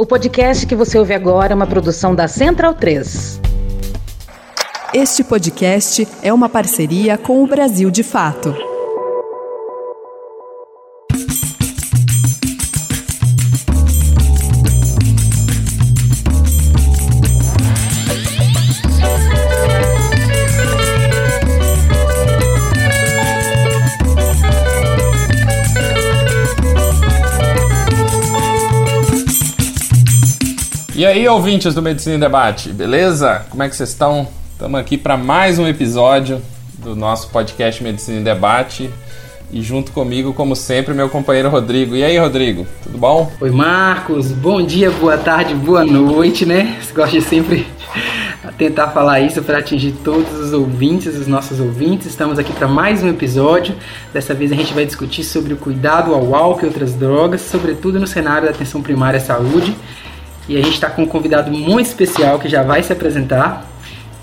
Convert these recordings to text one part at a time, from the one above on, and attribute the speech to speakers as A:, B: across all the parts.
A: O podcast que você ouve agora é uma produção da Central 3.
B: Este podcast é uma parceria com o Brasil de Fato.
C: Aí, ouvintes do Medicina em Debate, beleza? Como é que vocês estão? Estamos aqui para mais um episódio do nosso podcast Medicina em Debate. E junto comigo, como sempre, meu companheiro Rodrigo. E aí, Rodrigo, tudo bom?
D: Oi, Marcos. Bom dia, boa tarde, boa noite, né? Gosta de sempre tentar falar isso para atingir todos os ouvintes, os nossos ouvintes. Estamos aqui para mais um episódio. Dessa vez a gente vai discutir sobre o cuidado ao álcool e outras drogas, sobretudo no cenário da atenção primária à saúde. E a gente está com um convidado muito especial que já vai se apresentar.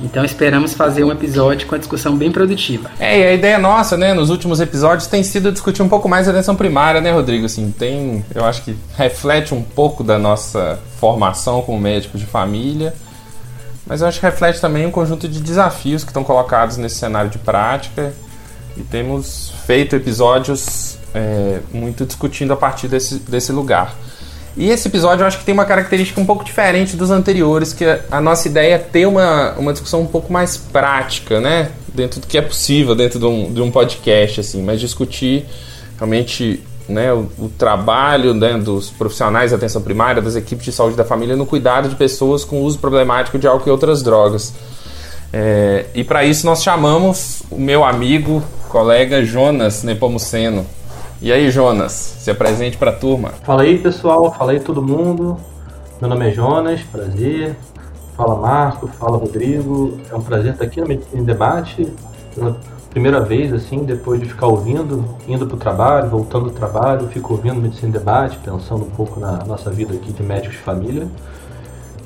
D: Então esperamos fazer um episódio com a discussão bem produtiva.
C: É, e a ideia nossa, né, nos últimos episódios tem sido discutir um pouco mais a atenção primária, né, Rodrigo? Assim, tem, eu acho que reflete um pouco da nossa formação como médico de família, mas eu acho que reflete também um conjunto de desafios que estão colocados nesse cenário de prática e temos feito episódios é, muito discutindo a partir desse, desse lugar. E esse episódio eu acho que tem uma característica um pouco diferente dos anteriores, que a nossa ideia é ter uma, uma discussão um pouco mais prática, né? Dentro do que é possível, dentro de um, de um podcast, assim, mas discutir realmente né, o, o trabalho né, dos profissionais da atenção primária, das equipes de saúde da família no cuidado de pessoas com uso problemático de álcool e outras drogas. É, e para isso nós chamamos o meu amigo, colega Jonas Nepomuceno. E aí, Jonas, se apresente para a turma.
E: Fala aí, pessoal. Fala aí, todo mundo. Meu nome é Jonas, prazer. Fala, Marco. Fala, Rodrigo. É um prazer estar aqui no Medicina em Debate. Pela primeira vez, assim, depois de ficar ouvindo, indo para o trabalho, voltando do trabalho, fico ouvindo Medicina em Debate, pensando um pouco na nossa vida aqui de médicos de família.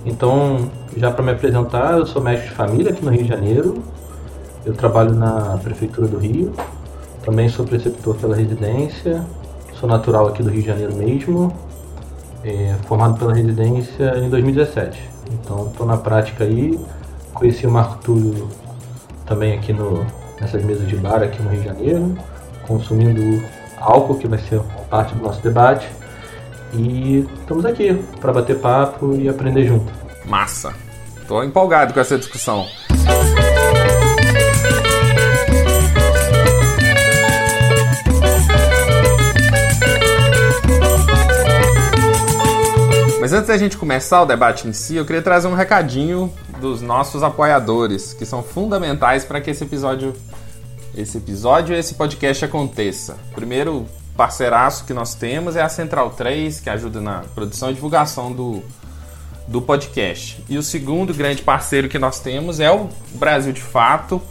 E: Então, já para me apresentar, eu sou médico de família aqui no Rio de Janeiro. Eu trabalho na Prefeitura do Rio, também sou preceptor pela residência, sou natural aqui do Rio de Janeiro mesmo, é, formado pela residência em 2017. Então estou na prática aí, conheci o Marco Túlio também aqui no, nessas mesas de bar aqui no Rio de Janeiro, consumindo álcool, que vai ser parte do nosso debate. E estamos aqui para bater papo e aprender junto.
C: Massa! Estou empolgado com essa discussão. Mas antes da gente começar o debate em si, eu queria trazer um recadinho dos nossos apoiadores, que são fundamentais para que esse episódio, esse episódio esse podcast aconteça. Primeiro parceiraço que nós temos é a Central 3, que ajuda na produção e divulgação do, do podcast. E o segundo grande parceiro que nós temos é o Brasil de Fato,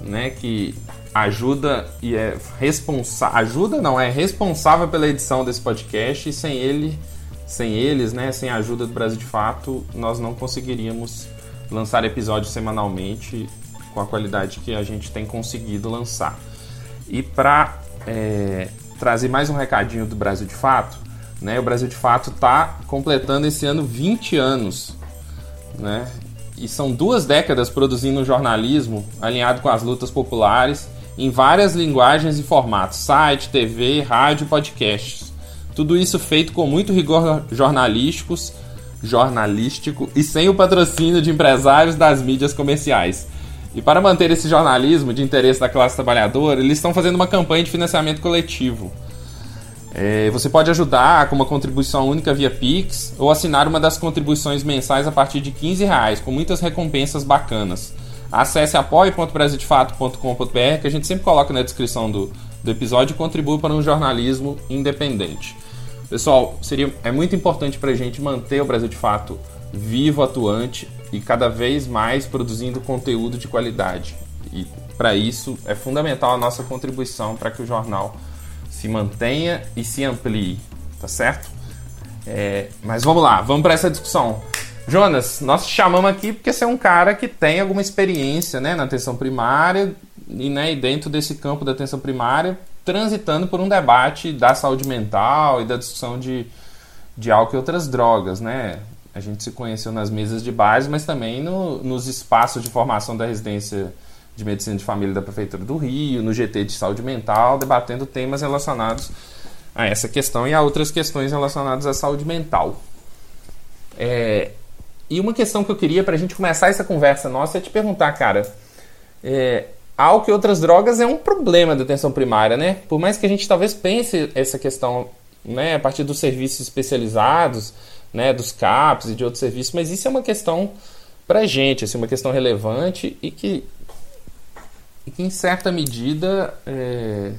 C: né, que ajuda e é responsável, ajuda não, é responsável pela edição desse podcast e sem ele sem eles, né, sem a ajuda do Brasil de Fato, nós não conseguiríamos lançar episódios semanalmente com a qualidade que a gente tem conseguido lançar. E para é, trazer mais um recadinho do Brasil de Fato, né, o Brasil de Fato está completando esse ano 20 anos, né, e são duas décadas produzindo jornalismo alinhado com as lutas populares em várias linguagens e formatos: site, TV, rádio podcasts. Tudo isso feito com muito rigor jornalísticos, jornalístico e sem o patrocínio de empresários das mídias comerciais. E para manter esse jornalismo de interesse da classe trabalhadora, eles estão fazendo uma campanha de financiamento coletivo. É, você pode ajudar com uma contribuição única via Pix ou assinar uma das contribuições mensais a partir de 15 reais, com muitas recompensas bacanas. Acesse apoie.brasildefato.com.br que a gente sempre coloca na descrição do, do episódio e contribui para um jornalismo independente. Pessoal, seria, é muito importante para a gente manter o Brasil de Fato vivo, atuante e cada vez mais produzindo conteúdo de qualidade. E para isso é fundamental a nossa contribuição para que o jornal se mantenha e se amplie, tá certo? É, mas vamos lá, vamos para essa discussão. Jonas, nós te chamamos aqui porque você é um cara que tem alguma experiência né, na atenção primária e, né, dentro desse campo da atenção primária transitando por um debate da saúde mental e da discussão de, de álcool e outras drogas, né? A gente se conheceu nas mesas de base, mas também no, nos espaços de formação da residência de medicina de família da Prefeitura do Rio, no GT de saúde mental, debatendo temas relacionados a essa questão e a outras questões relacionadas à saúde mental. É, e uma questão que eu queria para a gente começar essa conversa nossa é te perguntar, cara. É, álcool e outras drogas é um problema da atenção primária, né? Por mais que a gente talvez pense essa questão né, a partir dos serviços especializados, né, dos CAPs e de outros serviços, mas isso é uma questão para a gente, assim, uma questão relevante e que, e que em certa medida, é,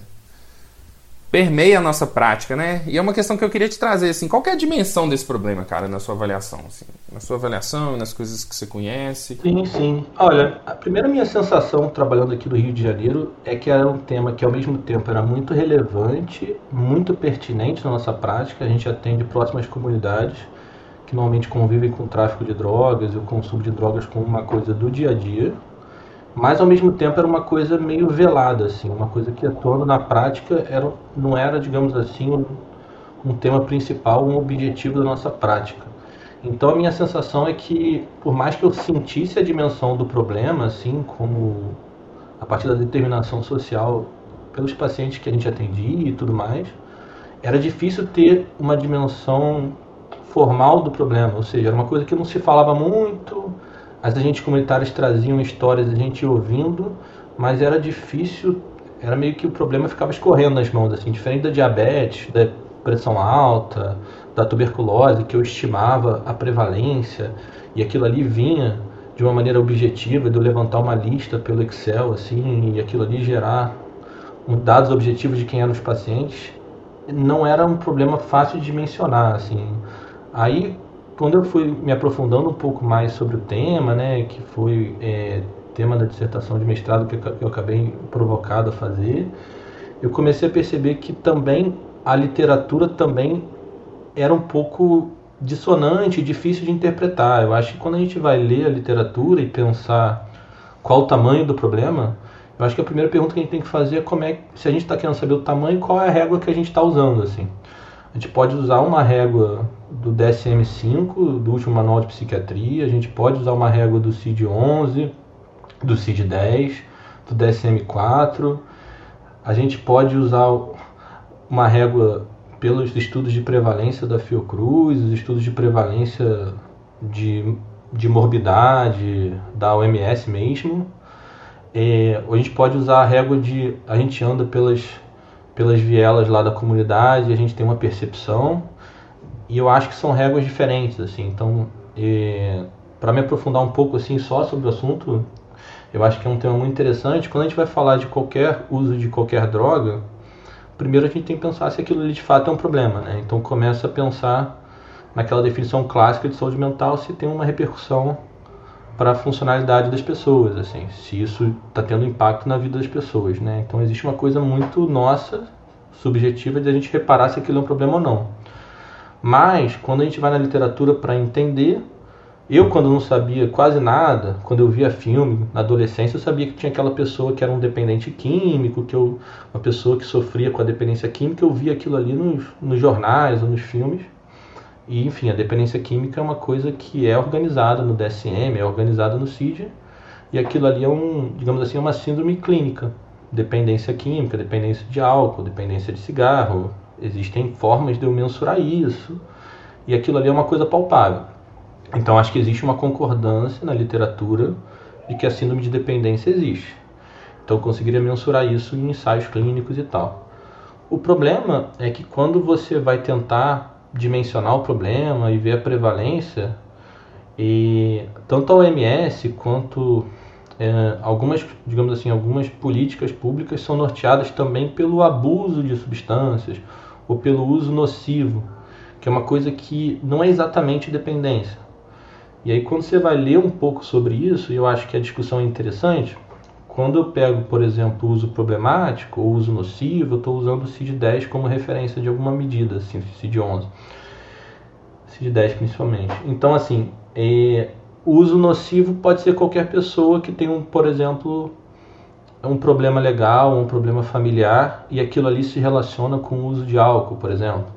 C: permeia a nossa prática, né? E é uma questão que eu queria te trazer, assim, qual é a dimensão desse problema, cara, na sua avaliação, assim, na sua avaliação, nas coisas que você conhece?
E: Sim, sim. Olha, a primeira minha sensação trabalhando aqui no Rio de Janeiro é que era um tema que ao mesmo tempo era muito relevante, muito pertinente na nossa prática. A gente atende próximas comunidades que normalmente convivem com o tráfico de drogas e o consumo de drogas como uma coisa do dia a dia mas ao mesmo tempo era uma coisa meio velada, assim, uma coisa que atuando na prática era, não era, digamos assim, um, um tema principal, um objetivo da nossa prática. Então a minha sensação é que, por mais que eu sentisse a dimensão do problema, assim, como a partir da determinação social pelos pacientes que a gente atendia e tudo mais, era difícil ter uma dimensão formal do problema, ou seja, era uma coisa que não se falava muito, as agentes comunitários traziam histórias, a gente ouvindo, mas era difícil, era meio que o problema ficava escorrendo nas mãos, assim, diferente da diabetes, da pressão alta, da tuberculose, que eu estimava a prevalência, e aquilo ali vinha de uma maneira objetiva, de eu levantar uma lista pelo Excel, assim, e aquilo ali gerar dados objetivos de quem eram os pacientes, não era um problema fácil de mencionar, assim. Aí, quando eu fui me aprofundando um pouco mais sobre o tema, né, que foi é, tema da dissertação de mestrado que eu acabei provocado a fazer, eu comecei a perceber que também a literatura também era um pouco dissonante, difícil de interpretar. Eu acho que quando a gente vai ler a literatura e pensar qual o tamanho do problema, eu acho que a primeira pergunta que a gente tem que fazer é como é se a gente está querendo saber o tamanho, qual é a régua que a gente está usando, assim. A gente pode usar uma régua do DSM-5, do último manual de psiquiatria, a gente pode usar uma régua do CID-11, do CID-10, do DSM-4, a gente pode usar uma régua pelos estudos de prevalência da Fiocruz, os estudos de prevalência de, de morbidade da OMS mesmo. É, a gente pode usar a régua de. A gente anda pelas, pelas vielas lá da comunidade, a gente tem uma percepção e eu acho que são réguas diferentes, assim. Então, para me aprofundar um pouco assim só sobre o assunto, eu acho que é um tema muito interessante. Quando a gente vai falar de qualquer uso de qualquer droga, primeiro a gente tem que pensar se aquilo de fato é um problema, né? Então começa a pensar naquela definição clássica de saúde mental se tem uma repercussão para a funcionalidade das pessoas, assim, se isso está tendo impacto na vida das pessoas, né? Então existe uma coisa muito nossa, subjetiva, de a gente reparar se aquilo é um problema ou não. Mas, quando a gente vai na literatura para entender, eu, quando não sabia quase nada, quando eu via filme na adolescência, eu sabia que tinha aquela pessoa que era um dependente químico, que eu, uma pessoa que sofria com a dependência química, eu via aquilo ali nos, nos jornais ou nos filmes. E, enfim, a dependência química é uma coisa que é organizada no DSM, é organizada no CID, e aquilo ali é um, digamos assim, é uma síndrome clínica. Dependência química, dependência de álcool, dependência de cigarro, Existem formas de eu mensurar isso. E aquilo ali é uma coisa palpável. Então acho que existe uma concordância na literatura de que a síndrome de dependência existe. Então eu conseguiria mensurar isso em ensaios clínicos e tal. O problema é que quando você vai tentar dimensionar o problema e ver a prevalência, e tanto a OMS quanto é, algumas, digamos assim, algumas políticas públicas são norteadas também pelo abuso de substâncias ou pelo uso nocivo, que é uma coisa que não é exatamente dependência. E aí quando você vai ler um pouco sobre isso, e eu acho que a discussão é interessante, quando eu pego, por exemplo, o uso problemático ou uso nocivo, eu estou usando o CID-10 como referência de alguma medida, assim, CID-11. CID-10 principalmente. Então, assim, é, o uso nocivo pode ser qualquer pessoa que tem, um, por exemplo, um problema legal, um problema familiar, e aquilo ali se relaciona com o uso de álcool, por exemplo.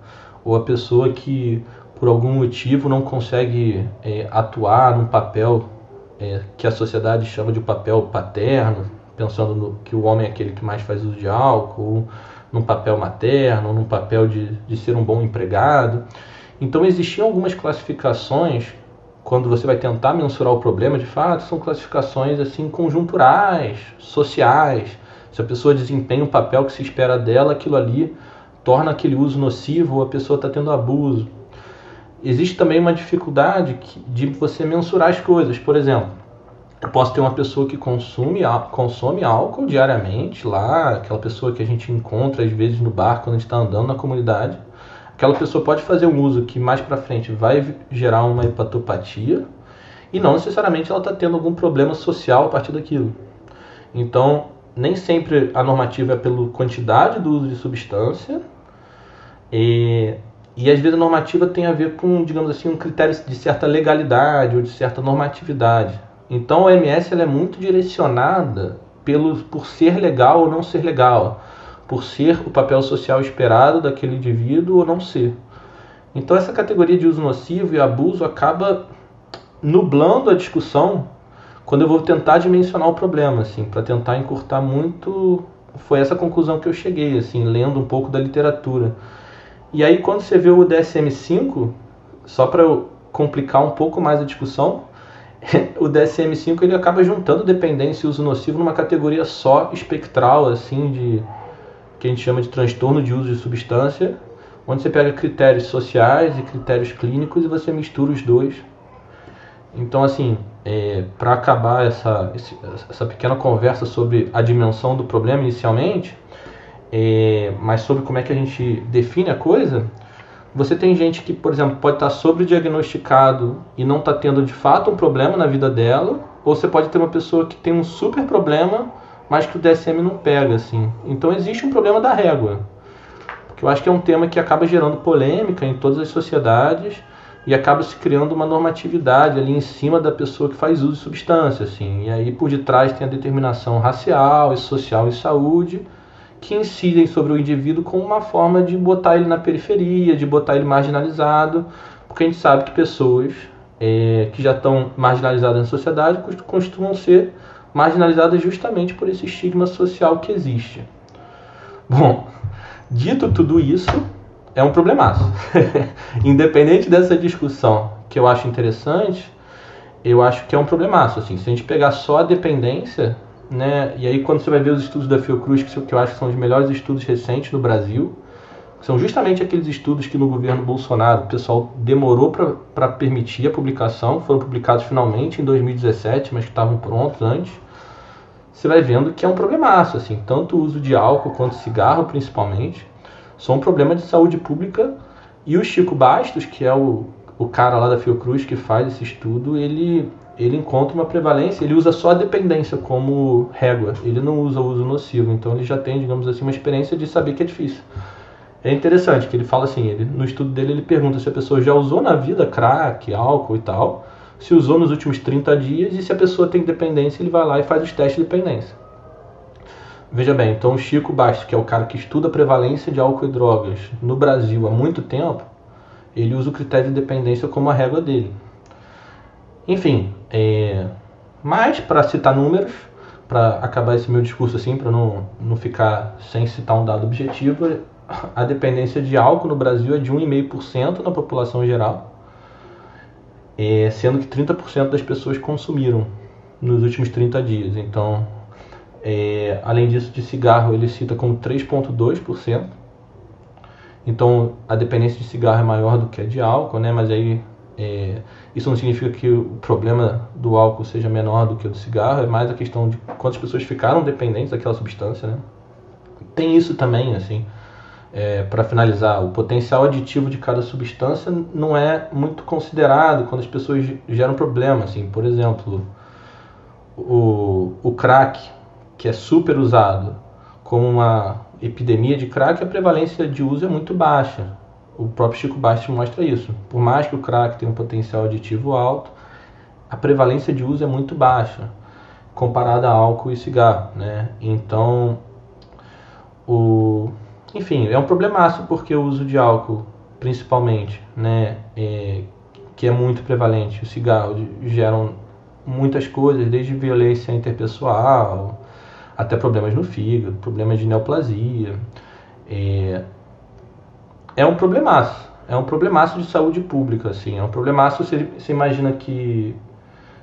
E: Ou a pessoa que por algum motivo não consegue é, atuar num papel é, que a sociedade chama de papel paterno, pensando no, que o homem é aquele que mais faz uso de álcool, num papel materno, num papel de, de ser um bom empregado. Então existiam algumas classificações quando você vai tentar mensurar o problema, de fato, são classificações assim conjunturais, sociais. Se a pessoa desempenha um papel que se espera dela, aquilo ali torna aquele uso nocivo ou a pessoa está tendo abuso. Existe também uma dificuldade de você mensurar as coisas. Por exemplo, eu posso ter uma pessoa que consome, consome álcool diariamente lá, aquela pessoa que a gente encontra às vezes no bar quando a gente está andando na comunidade aquela pessoa pode fazer um uso que mais para frente vai gerar uma hepatopatia e não necessariamente ela está tendo algum problema social a partir daquilo. Então, nem sempre a normativa é pela quantidade do uso de substância e, e às vezes a normativa tem a ver com, digamos assim, um critério de certa legalidade ou de certa normatividade. Então, a OMS ela é muito direcionada pelo, por ser legal ou não ser legal por ser o papel social esperado daquele indivíduo ou não ser. Então essa categoria de uso nocivo e abuso acaba nublando a discussão quando eu vou tentar dimensionar o problema, assim, para tentar encurtar muito, foi essa conclusão que eu cheguei, assim, lendo um pouco da literatura. E aí quando você vê o DSM-5, só para complicar um pouco mais a discussão, o DSM-5 ele acaba juntando dependência e uso nocivo numa categoria só espectral, assim, de que a gente chama de transtorno de uso de substância, onde você pega critérios sociais e critérios clínicos e você mistura os dois. Então, assim, é, para acabar essa, essa pequena conversa sobre a dimensão do problema inicialmente, é, mas sobre como é que a gente define a coisa, você tem gente que, por exemplo, pode estar sobrediagnosticado e não está tendo de fato um problema na vida dela, ou você pode ter uma pessoa que tem um super problema mas que o DSM não pega, assim. Então existe um problema da régua, porque eu acho que é um tema que acaba gerando polêmica em todas as sociedades e acaba se criando uma normatividade ali em cima da pessoa que faz uso de substância, assim. E aí por detrás tem a determinação racial e social e saúde que incidem sobre o indivíduo como uma forma de botar ele na periferia, de botar ele marginalizado, porque a gente sabe que pessoas é, que já estão marginalizadas na sociedade costumam ser marginalizadas justamente por esse estigma social que existe. Bom, dito tudo isso, é um problemaço. Independente dessa discussão que eu acho interessante, eu acho que é um problemaço. Assim, se a gente pegar só a dependência, né, e aí quando você vai ver os estudos da Fiocruz, que eu acho que são os melhores estudos recentes no Brasil, são justamente aqueles estudos que no governo Bolsonaro o pessoal demorou para permitir a publicação, foram publicados finalmente em 2017, mas que estavam prontos antes você vai vendo que é um problemaço, assim, tanto o uso de álcool quanto cigarro, principalmente, são um problema de saúde pública. E o Chico Bastos, que é o, o cara lá da Fiocruz que faz esse estudo, ele, ele encontra uma prevalência, ele usa só a dependência como régua, ele não usa o uso nocivo, então ele já tem, digamos assim, uma experiência de saber que é difícil. É interessante que ele fala assim, ele, no estudo dele ele pergunta se a pessoa já usou na vida crack, álcool e tal, se usou nos últimos 30 dias e se a pessoa tem dependência, ele vai lá e faz os testes de dependência. Veja bem, então o Chico Bastos, que é o cara que estuda a prevalência de álcool e drogas no Brasil há muito tempo, ele usa o critério de dependência como a régua dele. Enfim, é... mas para citar números, para acabar esse meu discurso assim, para não, não ficar sem citar um dado objetivo, a dependência de álcool no Brasil é de 1,5% na população geral é, sendo que 30% das pessoas consumiram nos últimos 30 dias. Então, é, além disso, de cigarro ele cita como 3,2%. Então, a dependência de cigarro é maior do que a de álcool, né? Mas aí é, isso não significa que o problema do álcool seja menor do que o do cigarro, é mais a questão de quantas pessoas ficaram dependentes daquela substância, né? Tem isso também, assim é, para finalizar, o potencial aditivo de cada substância não é muito considerado quando as pessoas geram problema. Assim, por exemplo, o, o crack, que é super usado como uma epidemia de crack, a prevalência de uso é muito baixa. O próprio Chico Bastos mostra isso. Por mais que o crack tenha um potencial aditivo alto, a prevalência de uso é muito baixa comparada a álcool e cigarro, né? Então, o enfim, é um problemaço porque o uso de álcool principalmente, né, é, que é muito prevalente. O cigarro geram muitas coisas, desde violência interpessoal até problemas no fígado, problemas de neoplasia. É, é um problemaço, é um problemaço de saúde pública, assim, é um problemaço, você, você imagina que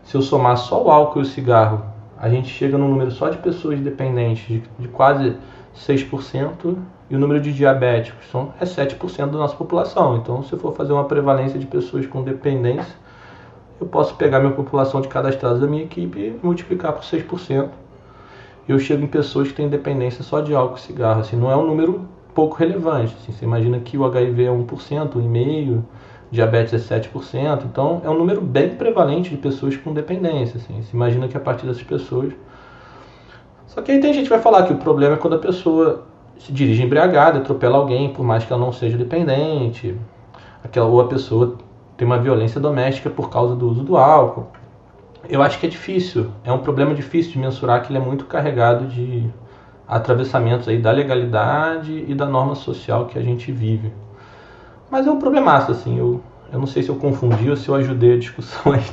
E: se eu somar só o álcool e o cigarro, a gente chega num número só de pessoas dependentes de, de quase 6%, e o número de diabéticos são, é 7% da nossa população. Então, se eu for fazer uma prevalência de pessoas com dependência, eu posso pegar minha população de cadastrados da minha equipe e multiplicar por 6%. E eu chego em pessoas que têm dependência só de álcool e cigarro. Assim, não é um número pouco relevante. Assim, você imagina que o HIV é 1%, 1,5%, diabetes é 7%. Então, é um número bem prevalente de pessoas com dependência. Assim. Você imagina que a partir dessas pessoas... Só que aí tem gente que vai falar que o problema é quando a pessoa se dirige embriagada, atropela alguém, por mais que ela não seja dependente, aquela, ou a pessoa tem uma violência doméstica por causa do uso do álcool. Eu acho que é difícil, é um problema difícil de mensurar que ele é muito carregado de atravessamentos aí da legalidade e da norma social que a gente vive. Mas é um problemaço, assim, eu, eu não sei se eu confundi ou se eu ajudei a discussão aí.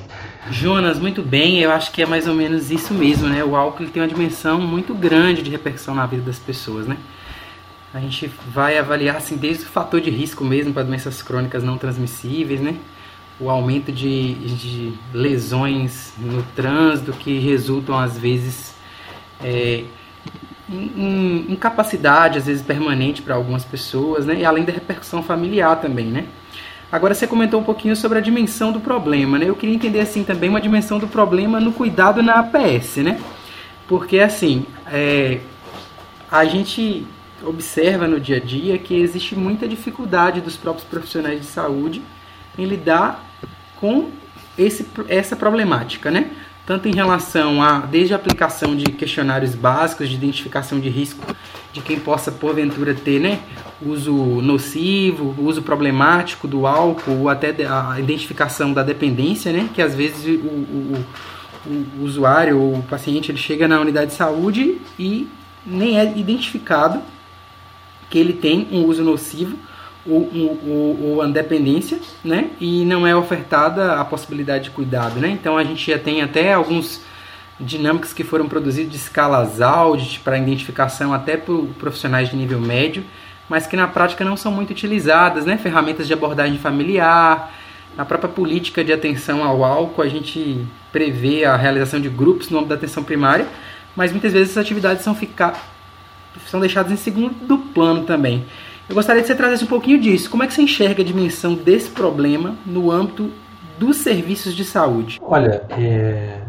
D: Jonas, muito bem, eu acho que é mais ou menos isso mesmo, né? O álcool tem uma dimensão muito grande de repercussão na vida das pessoas, né? A gente vai avaliar assim desde o fator de risco mesmo para doenças crônicas não transmissíveis, né? O aumento de, de lesões no trânsito que resultam às vezes é, em incapacidade, às vezes permanente para algumas pessoas, né? E além da repercussão familiar também, né? Agora você comentou um pouquinho sobre a dimensão do problema, né? Eu queria entender assim também uma dimensão do problema no cuidado na APS, né? Porque assim, é, a gente observa no dia a dia que existe muita dificuldade dos próprios profissionais de saúde em lidar com esse, essa problemática, né? Tanto em relação a, desde a aplicação de questionários básicos de identificação de risco de quem possa, porventura, ter né, uso nocivo, uso problemático do álcool, ou até a identificação da dependência, né? Que às vezes o, o, o, usuário ou o paciente ele chega na unidade de saúde e nem é identificado que ele tem um uso nocivo ou, ou, ou a dependência, né? E não é ofertada a possibilidade de cuidado, né? Então a gente já tem até alguns dinâmicas que foram produzidas de escalas Audit para identificação até por profissionais de nível médio, mas que na prática não são muito utilizadas, né? Ferramentas de abordagem familiar, a própria política de atenção ao álcool, a gente prevê a realização de grupos no âmbito da atenção primária, mas muitas vezes essas atividades são ficar são deixados em segundo plano também. Eu gostaria que você trazesse um pouquinho disso. Como é que você enxerga a dimensão desse problema no âmbito dos serviços de saúde?
E: Olha, é...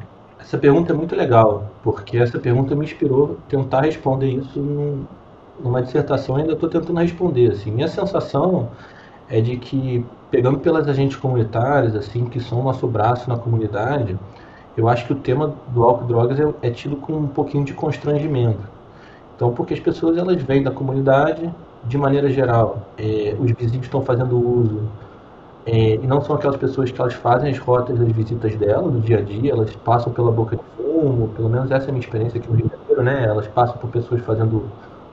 E: essa pergunta é muito legal, porque essa pergunta me inspirou a tentar responder isso num, numa dissertação. ainda estou tentando responder. Assim, minha sensação é de que, pegando pelas agentes comunitárias, assim, que são o nosso braço na comunidade, eu acho que o tema do álcool e drogas é, é tido com um pouquinho de constrangimento então, porque as pessoas elas vêm da comunidade, de maneira geral, é, os vizinhos estão fazendo uso, é, e não são aquelas pessoas que elas fazem as rotas das visitas dela no dia a dia, elas passam pela boca de fumo, pelo menos essa é a minha experiência aqui no Rio de Janeiro, né? Elas passam por pessoas fazendo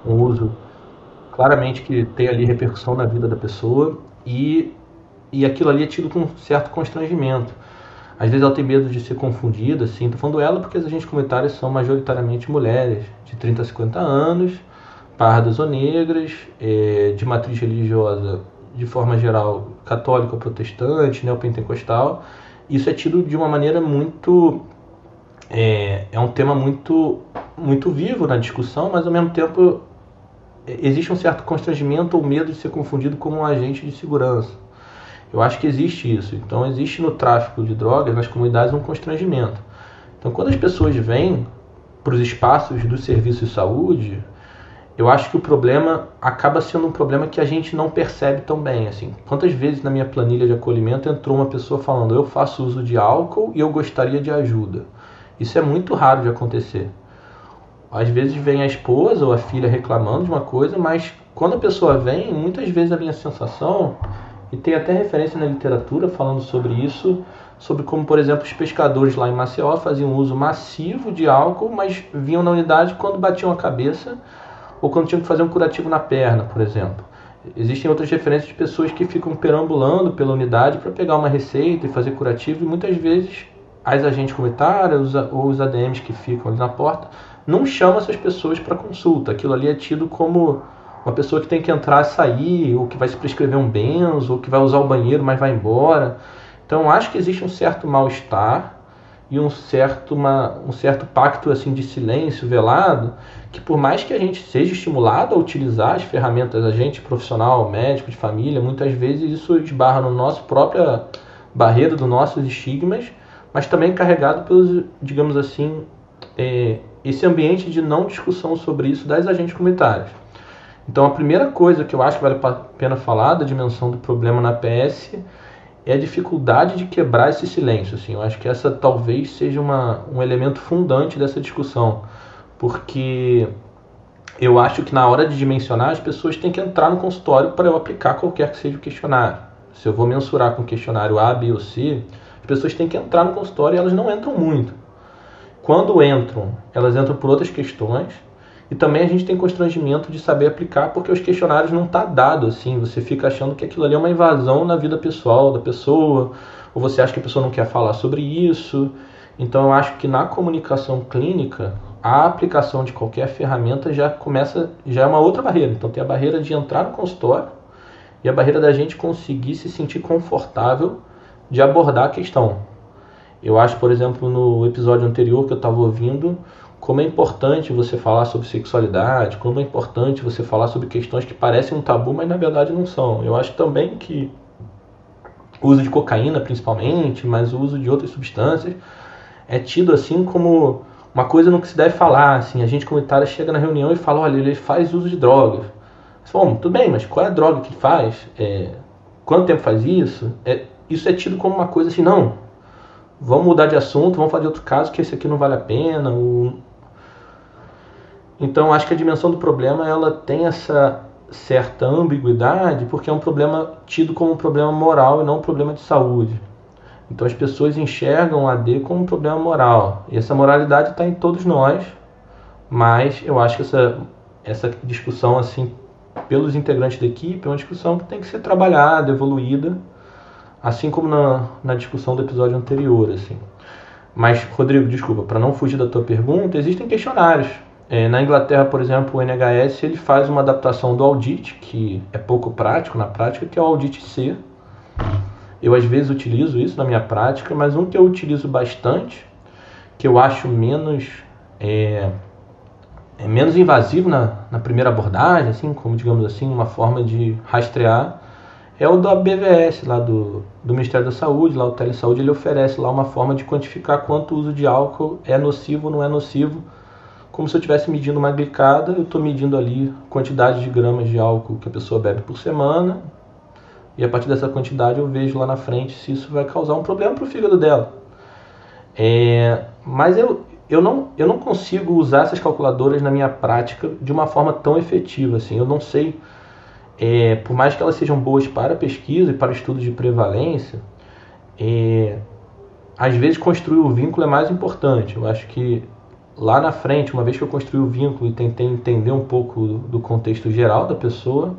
E: um uso claramente que tem ali repercussão na vida da pessoa e, e aquilo ali é tido com um certo constrangimento. Às vezes ela tem medo de ser confundida, assim. Tô falando ela porque as agentes comunitárias são majoritariamente mulheres de 30 a 50 anos, pardas ou negras, é, de matriz religiosa, de forma geral, católica ou protestante, neopentecostal. Isso é tido de uma maneira muito. É, é um tema muito, muito vivo na discussão, mas ao mesmo tempo existe um certo constrangimento ou medo de ser confundido como um agente de segurança. Eu acho que existe isso. Então, existe no tráfico de drogas, nas comunidades, um constrangimento. Então, quando as pessoas vêm para os espaços do serviço de saúde, eu acho que o problema acaba sendo um problema que a gente não percebe tão bem. Assim, quantas vezes na minha planilha de acolhimento entrou uma pessoa falando: eu faço uso de álcool e eu gostaria de ajuda. Isso é muito raro de acontecer. Às vezes vem a esposa ou a filha reclamando de uma coisa, mas quando a pessoa vem, muitas vezes a minha sensação e tem até referência na literatura falando sobre isso, sobre como, por exemplo, os pescadores lá em Maceió faziam uso massivo de álcool, mas vinham na unidade quando batiam a cabeça ou quando tinham que fazer um curativo na perna, por exemplo. existem outras referências de pessoas que ficam perambulando pela unidade para pegar uma receita e fazer curativo e muitas vezes as agentes comunitárias ou os ADMs que ficam ali na porta não chamam essas pessoas para consulta. Aquilo ali é tido como uma pessoa que tem que entrar e sair, ou que vai se prescrever um benzo, ou que vai usar o banheiro, mas vai embora. Então acho que existe um certo mal-estar e um certo, uma, um certo pacto assim de silêncio velado, que por mais que a gente seja estimulado a utilizar as ferramentas, a gente profissional, médico, de família, muitas vezes isso esbarra no nosso própria barreira dos nossos estigmas, mas também carregado pelos, digamos assim, é, esse ambiente de não discussão sobre isso das agentes comunitárias. Então, a primeira coisa que eu acho que vale a pena falar da dimensão do problema na PS é a dificuldade de quebrar esse silêncio. Assim. Eu acho que essa talvez seja uma, um elemento fundante dessa discussão, porque eu acho que na hora de dimensionar, as pessoas têm que entrar no consultório para eu aplicar qualquer que seja o questionário. Se eu vou mensurar com questionário A, B ou C, as pessoas têm que entrar no consultório e elas não entram muito. Quando entram, elas entram por outras questões, e também a gente tem constrangimento de saber aplicar porque os questionários não tá dado assim. Você fica achando que aquilo ali é uma invasão na vida pessoal da pessoa, ou você acha que a pessoa não quer falar sobre isso. Então eu acho que na comunicação clínica a aplicação de qualquer ferramenta já começa já é uma outra barreira. Então tem a barreira de entrar no consultório e a barreira da gente conseguir se sentir confortável de abordar a questão. Eu acho, por exemplo, no episódio anterior que eu estava ouvindo, como é importante você falar sobre sexualidade, como é importante você falar sobre questões que parecem um tabu, mas na verdade não são. Eu acho também que o uso de cocaína, principalmente, mas o uso de outras substâncias, é tido assim como uma coisa no que se deve falar. Assim, a gente comunitária chega na reunião e fala, olha, ele faz uso de drogas. Bom, tudo bem, mas qual é a droga que ele faz? É, quanto tempo faz isso? É, isso é tido como uma coisa assim, não, vamos mudar de assunto, vamos fazer outro caso que esse aqui não vale a pena, ou então acho que a dimensão do problema ela tem essa certa ambiguidade porque é um problema tido como um problema moral e não um problema de saúde. Então as pessoas enxergam o AD como um problema moral e essa moralidade está em todos nós, mas eu acho que essa essa discussão assim pelos integrantes da equipe é uma discussão que tem que ser trabalhada, evoluída, assim como na, na discussão do episódio anterior, assim. Mas Rodrigo, desculpa, para não fugir da tua pergunta, existem questionários é, na Inglaterra, por exemplo, o NHS ele faz uma adaptação do audit, que é pouco prático na prática, que é o audit C. Eu às vezes utilizo isso na minha prática, mas um que eu utilizo bastante, que eu acho menos é, é menos invasivo na, na primeira abordagem, assim, como digamos assim, uma forma de rastrear, é o da BVS, lá do, do Ministério da Saúde, lá o Telesaúde, ele oferece lá uma forma de quantificar quanto o uso de álcool é nocivo ou não é nocivo como se eu estivesse medindo uma glicada, eu estou medindo ali quantidade de gramas de álcool que a pessoa bebe por semana, e a partir dessa quantidade eu vejo lá na frente se isso vai causar um problema para o fígado dela. É, mas eu, eu, não, eu não consigo usar essas calculadoras na minha prática de uma forma tão efetiva. Assim. Eu não sei, é, por mais que elas sejam boas para pesquisa e para estudos de prevalência, é, às vezes construir o vínculo é mais importante. Eu acho que lá na frente, uma vez que eu construí o vínculo e tentei entender um pouco do contexto geral da pessoa,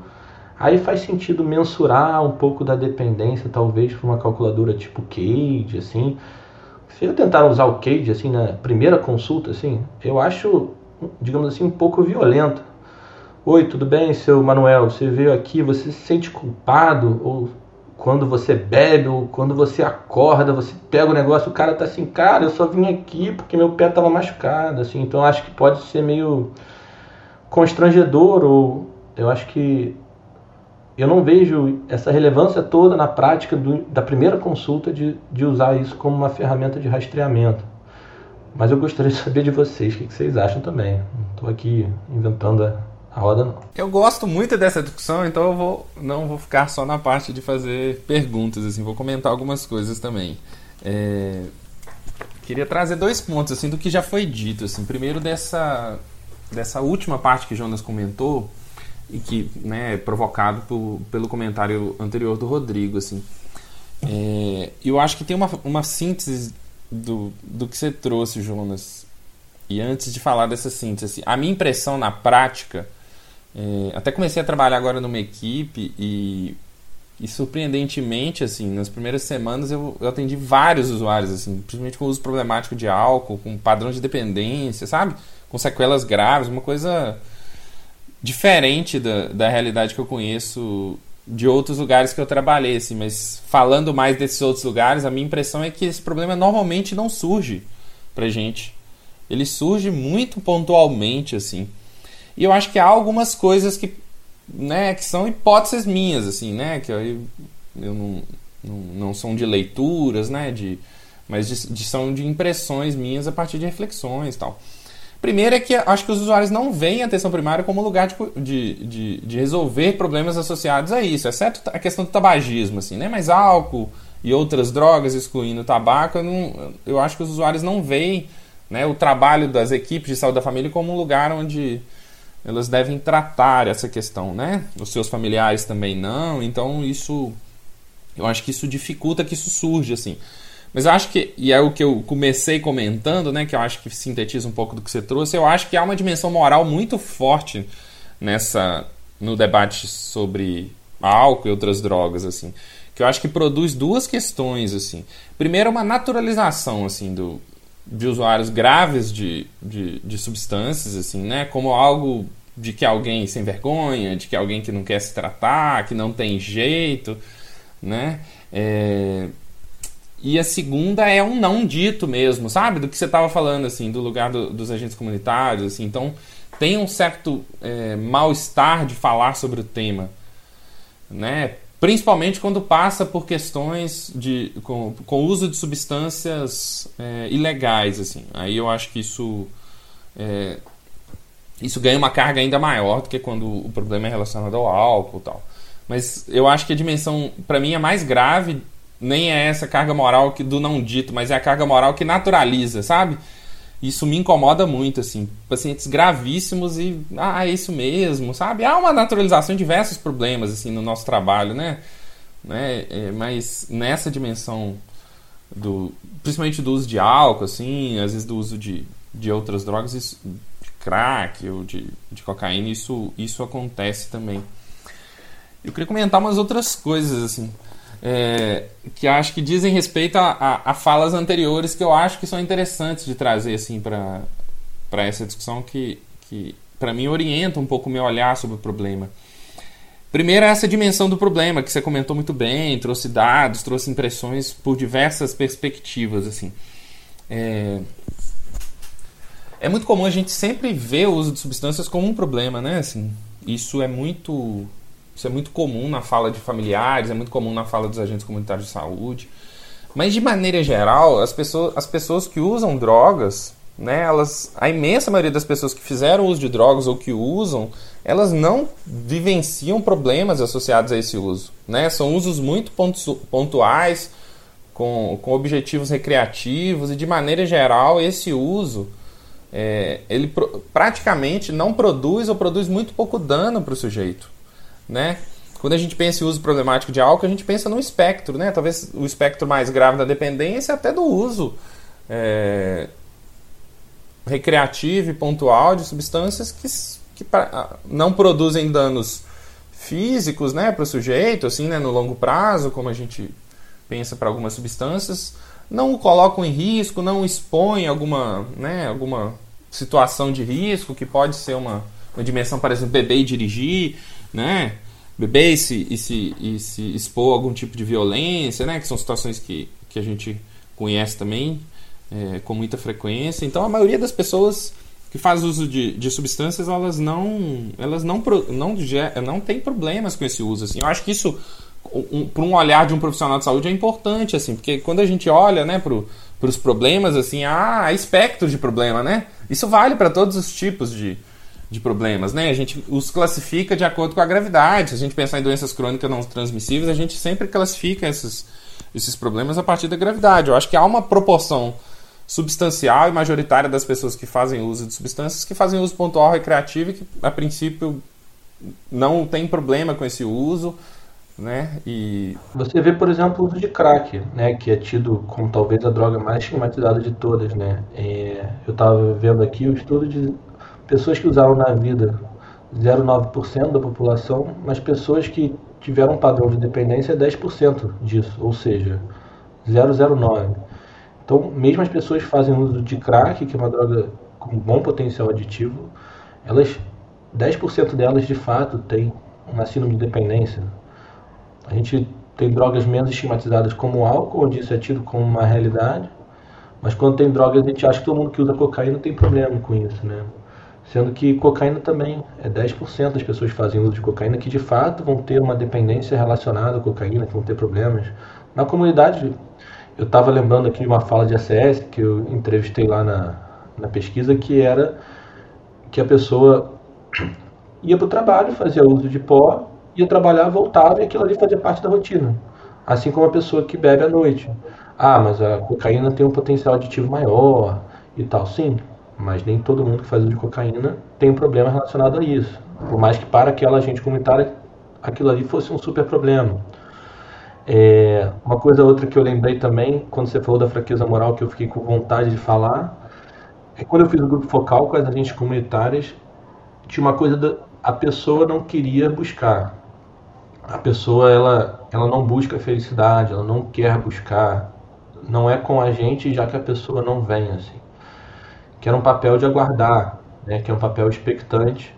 E: aí faz sentido mensurar um pouco da dependência, talvez por uma calculadora tipo CAGE, assim. Se eu tentar usar o CAGE assim na primeira consulta, assim, eu acho, digamos assim, um pouco violento. Oi, tudo bem, seu Manuel? Você veio aqui, você se sente culpado ou quando você bebe ou quando você acorda, você pega o negócio, o cara tá assim, cara, eu só vim aqui porque meu pé tava machucado, assim. Então acho que pode ser meio constrangedor ou eu acho que eu não vejo essa relevância toda na prática do, da primeira consulta de, de usar isso como uma ferramenta de rastreamento. Mas eu gostaria de saber de vocês, o que vocês acham também. Estou aqui inventando a, a roda não.
C: Eu gosto muito dessa discussão, então eu vou, não vou ficar só na parte de fazer perguntas, assim, vou comentar algumas coisas também. É, queria trazer dois pontos assim do que já foi dito, assim, primeiro dessa dessa última parte que Jonas comentou e que né, é provocado por, pelo comentário anterior do Rodrigo, assim. É, eu acho que tem uma, uma síntese do, do que você trouxe, Jonas. E antes de falar dessa síntese, a minha impressão na prática É, até comecei a trabalhar agora numa equipe e, e surpreendentemente, assim, nas primeiras semanas eu, eu atendi vários usuários, assim, principalmente com uso problemático de álcool, com padrão de dependência, sabe? Com sequelas graves, uma coisa diferente da, da realidade que eu conheço de outros lugares que eu trabalhei, assim, mas falando mais desses outros lugares, a minha impressão é que esse problema normalmente não surge pra gente. Ele surge muito pontualmente, assim. E eu acho que há algumas coisas que, né, que são hipóteses minhas, assim, né, que eu, eu não, não, não são de leituras, né, de, mas de, de, são de impressões minhas a partir de reflexões e tal. Primeiro é que acho que os usuários não veem a atenção primária como lugar de, de, de, de, resolver problemas associados a isso, exceto a questão do tabagismo, assim, né? Mas álcool e outras drogas, excluindo o tabaco, eu, não, eu acho que os usuários não veem né, o trabalho das equipes de saúde da família como um lugar onde elas devem tratar essa questão, né? Os seus familiares também não, então isso, eu acho que isso dificulta que isso surja, assim. Mas eu acho que, e é o que eu comecei comentando, né, que eu acho que sintetiza um pouco do que você trouxe, eu acho que há uma dimensão moral muito forte nessa no debate sobre álcool e outras drogas, assim, que eu acho que produz duas questões, assim. Primeiro, uma naturalização, assim, do, de usuários graves de, de, de substâncias, assim, né, como algo de que alguém sem vergonha, de que alguém que não quer se tratar, que não tem jeito, né, é e a segunda é um não dito mesmo, sabe? Do que você estava falando, assim, do lugar do, dos agentes comunitários, assim. Então, tem um certo é, mal-estar de falar sobre o tema, né? Principalmente quando passa por questões de com, com uso de substâncias é, ilegais, assim. Aí eu acho que isso é, isso ganha uma carga ainda maior do que quando o problema é relacionado ao álcool, tal. Mas eu acho que a dimensão, para mim, é mais grave nem é essa carga moral que, do não dito, mas é a carga moral que naturaliza, sabe? Isso me incomoda muito, assim. Pacientes gravíssimos e. Ah, é isso mesmo, sabe? Há uma naturalização de diversos problemas, assim, no nosso trabalho, né? né? É, mas nessa dimensão do. Principalmente do uso de álcool, assim, às vezes do uso de, de outras drogas, isso, de crack ou de, de cocaína, isso, isso acontece também. Eu queria comentar umas outras coisas, assim é, que acho que dizem respeito a, a, a, falas anteriores que eu acho que são interessantes de trazer assim para essa discussão que, que para mim orienta um pouco o meu olhar sobre o problema. Primeiro essa dimensão do problema que você comentou muito bem, trouxe dados, trouxe impressões por diversas perspectivas assim. É, é muito comum a gente sempre ver o uso de substâncias como um problema, né? Assim, isso é muito isso é muito comum na fala de familiares, é muito comum na fala dos agentes comunitários de saúde. Mas de maneira geral, as pessoas, as pessoas que usam drogas, né, elas, a imensa maioria das pessoas que fizeram uso de drogas ou que usam, elas não vivenciam problemas associados a esse uso. Né? São usos muito pontuais, com, com objetivos recreativos, e de maneira geral, esse uso é, ele praticamente não produz ou produz muito pouco dano para o sujeito né? Quando a gente pensa em uso problemático de álcool, a gente pensa no espectro, né? Talvez o espectro mais grave da dependência até do uso é, recreativo e pontual de substâncias que, que pra, não produzem danos físicos, né, para o sujeito, assim, né, no longo prazo, como a gente pensa para algumas substâncias, não o colocam em risco, não expõem alguma, né, alguma situação de risco que pode ser uma, uma dimensão, por exemplo, beber e dirigir, né? Beber e se, e se, e se expor a algum tipo de violência, né? Que são situações que, que a gente conhece também é, com muita frequência. Então, a maioria das pessoas que faz uso de, de substâncias, elas não, elas não, não, não tem problemas com esse uso. Assim. Eu acho que isso, um, para um olhar de um profissional de saúde, é importante, assim, porque quando a gente olha né, para os problemas, assim, há espectro de problema, né? Isso vale para todos os tipos de, de problemas, né? A gente os classifica de acordo com a gravidade. Se a gente pensar em doenças crônicas não transmissíveis, a gente sempre classifica esses, esses problemas a partir da gravidade. Eu acho que há uma proporção substancial e majoritária das pessoas que fazem uso de substâncias que fazem uso pontual recreativo e que, a princípio, não tem problema com esse uso. Né? E
E: você vê, por exemplo, o uso de crack, né, que é tido como talvez a droga mais estigmatizada de todas, né? É, eu estava vendo aqui o estudo de pessoas que usaram na vida 0,9% da população, mas pessoas que tiveram um padrão de dependência é 10% disso, ou seja, 0,09%. Então, mesmo as pessoas que fazem uso de crack, que é uma droga com bom potencial aditivo, elas 10% delas de fato têm uma síndrome de dependência. A gente tem drogas menos estigmatizadas como o álcool, onde isso é tido como uma realidade, mas quando tem drogas a gente acha que todo mundo que usa cocaína tem problema com isso, né? Sendo que cocaína também é 10% das pessoas que fazem uso de cocaína que de fato vão ter uma dependência relacionada à cocaína, que vão ter problemas. Na comunidade, eu estava lembrando aqui de uma fala de ACS que eu entrevistei lá na, na pesquisa, que era que a pessoa ia para o trabalho, fazia uso de pó, ia trabalhar, voltava e aquilo ali fazia parte da rotina. Assim como a pessoa que bebe à noite. Ah, mas a cocaína tem um potencial aditivo maior e tal. Sim, mas nem todo mundo que faz uso de cocaína tem um problema relacionado a isso. Por mais que para aquela gente comunitária aquilo ali fosse um super problema. É, uma coisa outra que eu lembrei também, quando você falou da fraqueza moral, que eu fiquei com vontade de falar, é quando eu fiz o grupo focal com as agentes comunitárias, tinha uma coisa da a pessoa não queria buscar. A pessoa ela, ela não busca felicidade, ela não quer buscar. Não é com a gente já que a pessoa não vem assim que era um papel de aguardar, né, que é um papel expectante,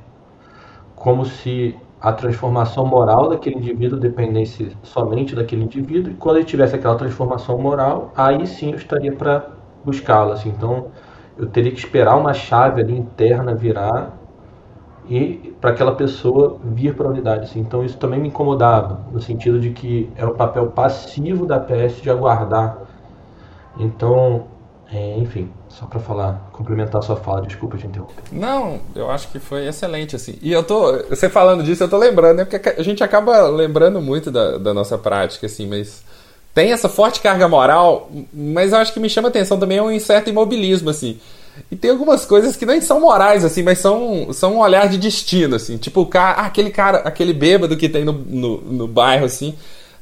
E: como se a transformação moral daquele indivíduo dependesse somente daquele indivíduo, e quando ele tivesse aquela transformação moral, aí sim eu estaria para buscá-la. Assim. Então, eu teria que esperar uma chave ali interna virar e para aquela pessoa vir para a unidade. Assim. Então, isso também me incomodava, no sentido de que era o papel passivo da PS de aguardar. Então, é, enfim, só para falar, complementar a sua fala, desculpa te interromper.
C: Não, eu acho que foi excelente, assim. E eu tô, você falando disso, eu tô lembrando, né? Porque a gente acaba lembrando muito da, da nossa prática, assim, mas tem essa forte carga moral, mas eu acho que me chama atenção também um certo imobilismo, assim. E tem algumas coisas que nem são morais, assim, mas são, são um olhar de destino, assim. Tipo, o cara, ah, aquele cara, aquele bêbado que tem no, no, no bairro, assim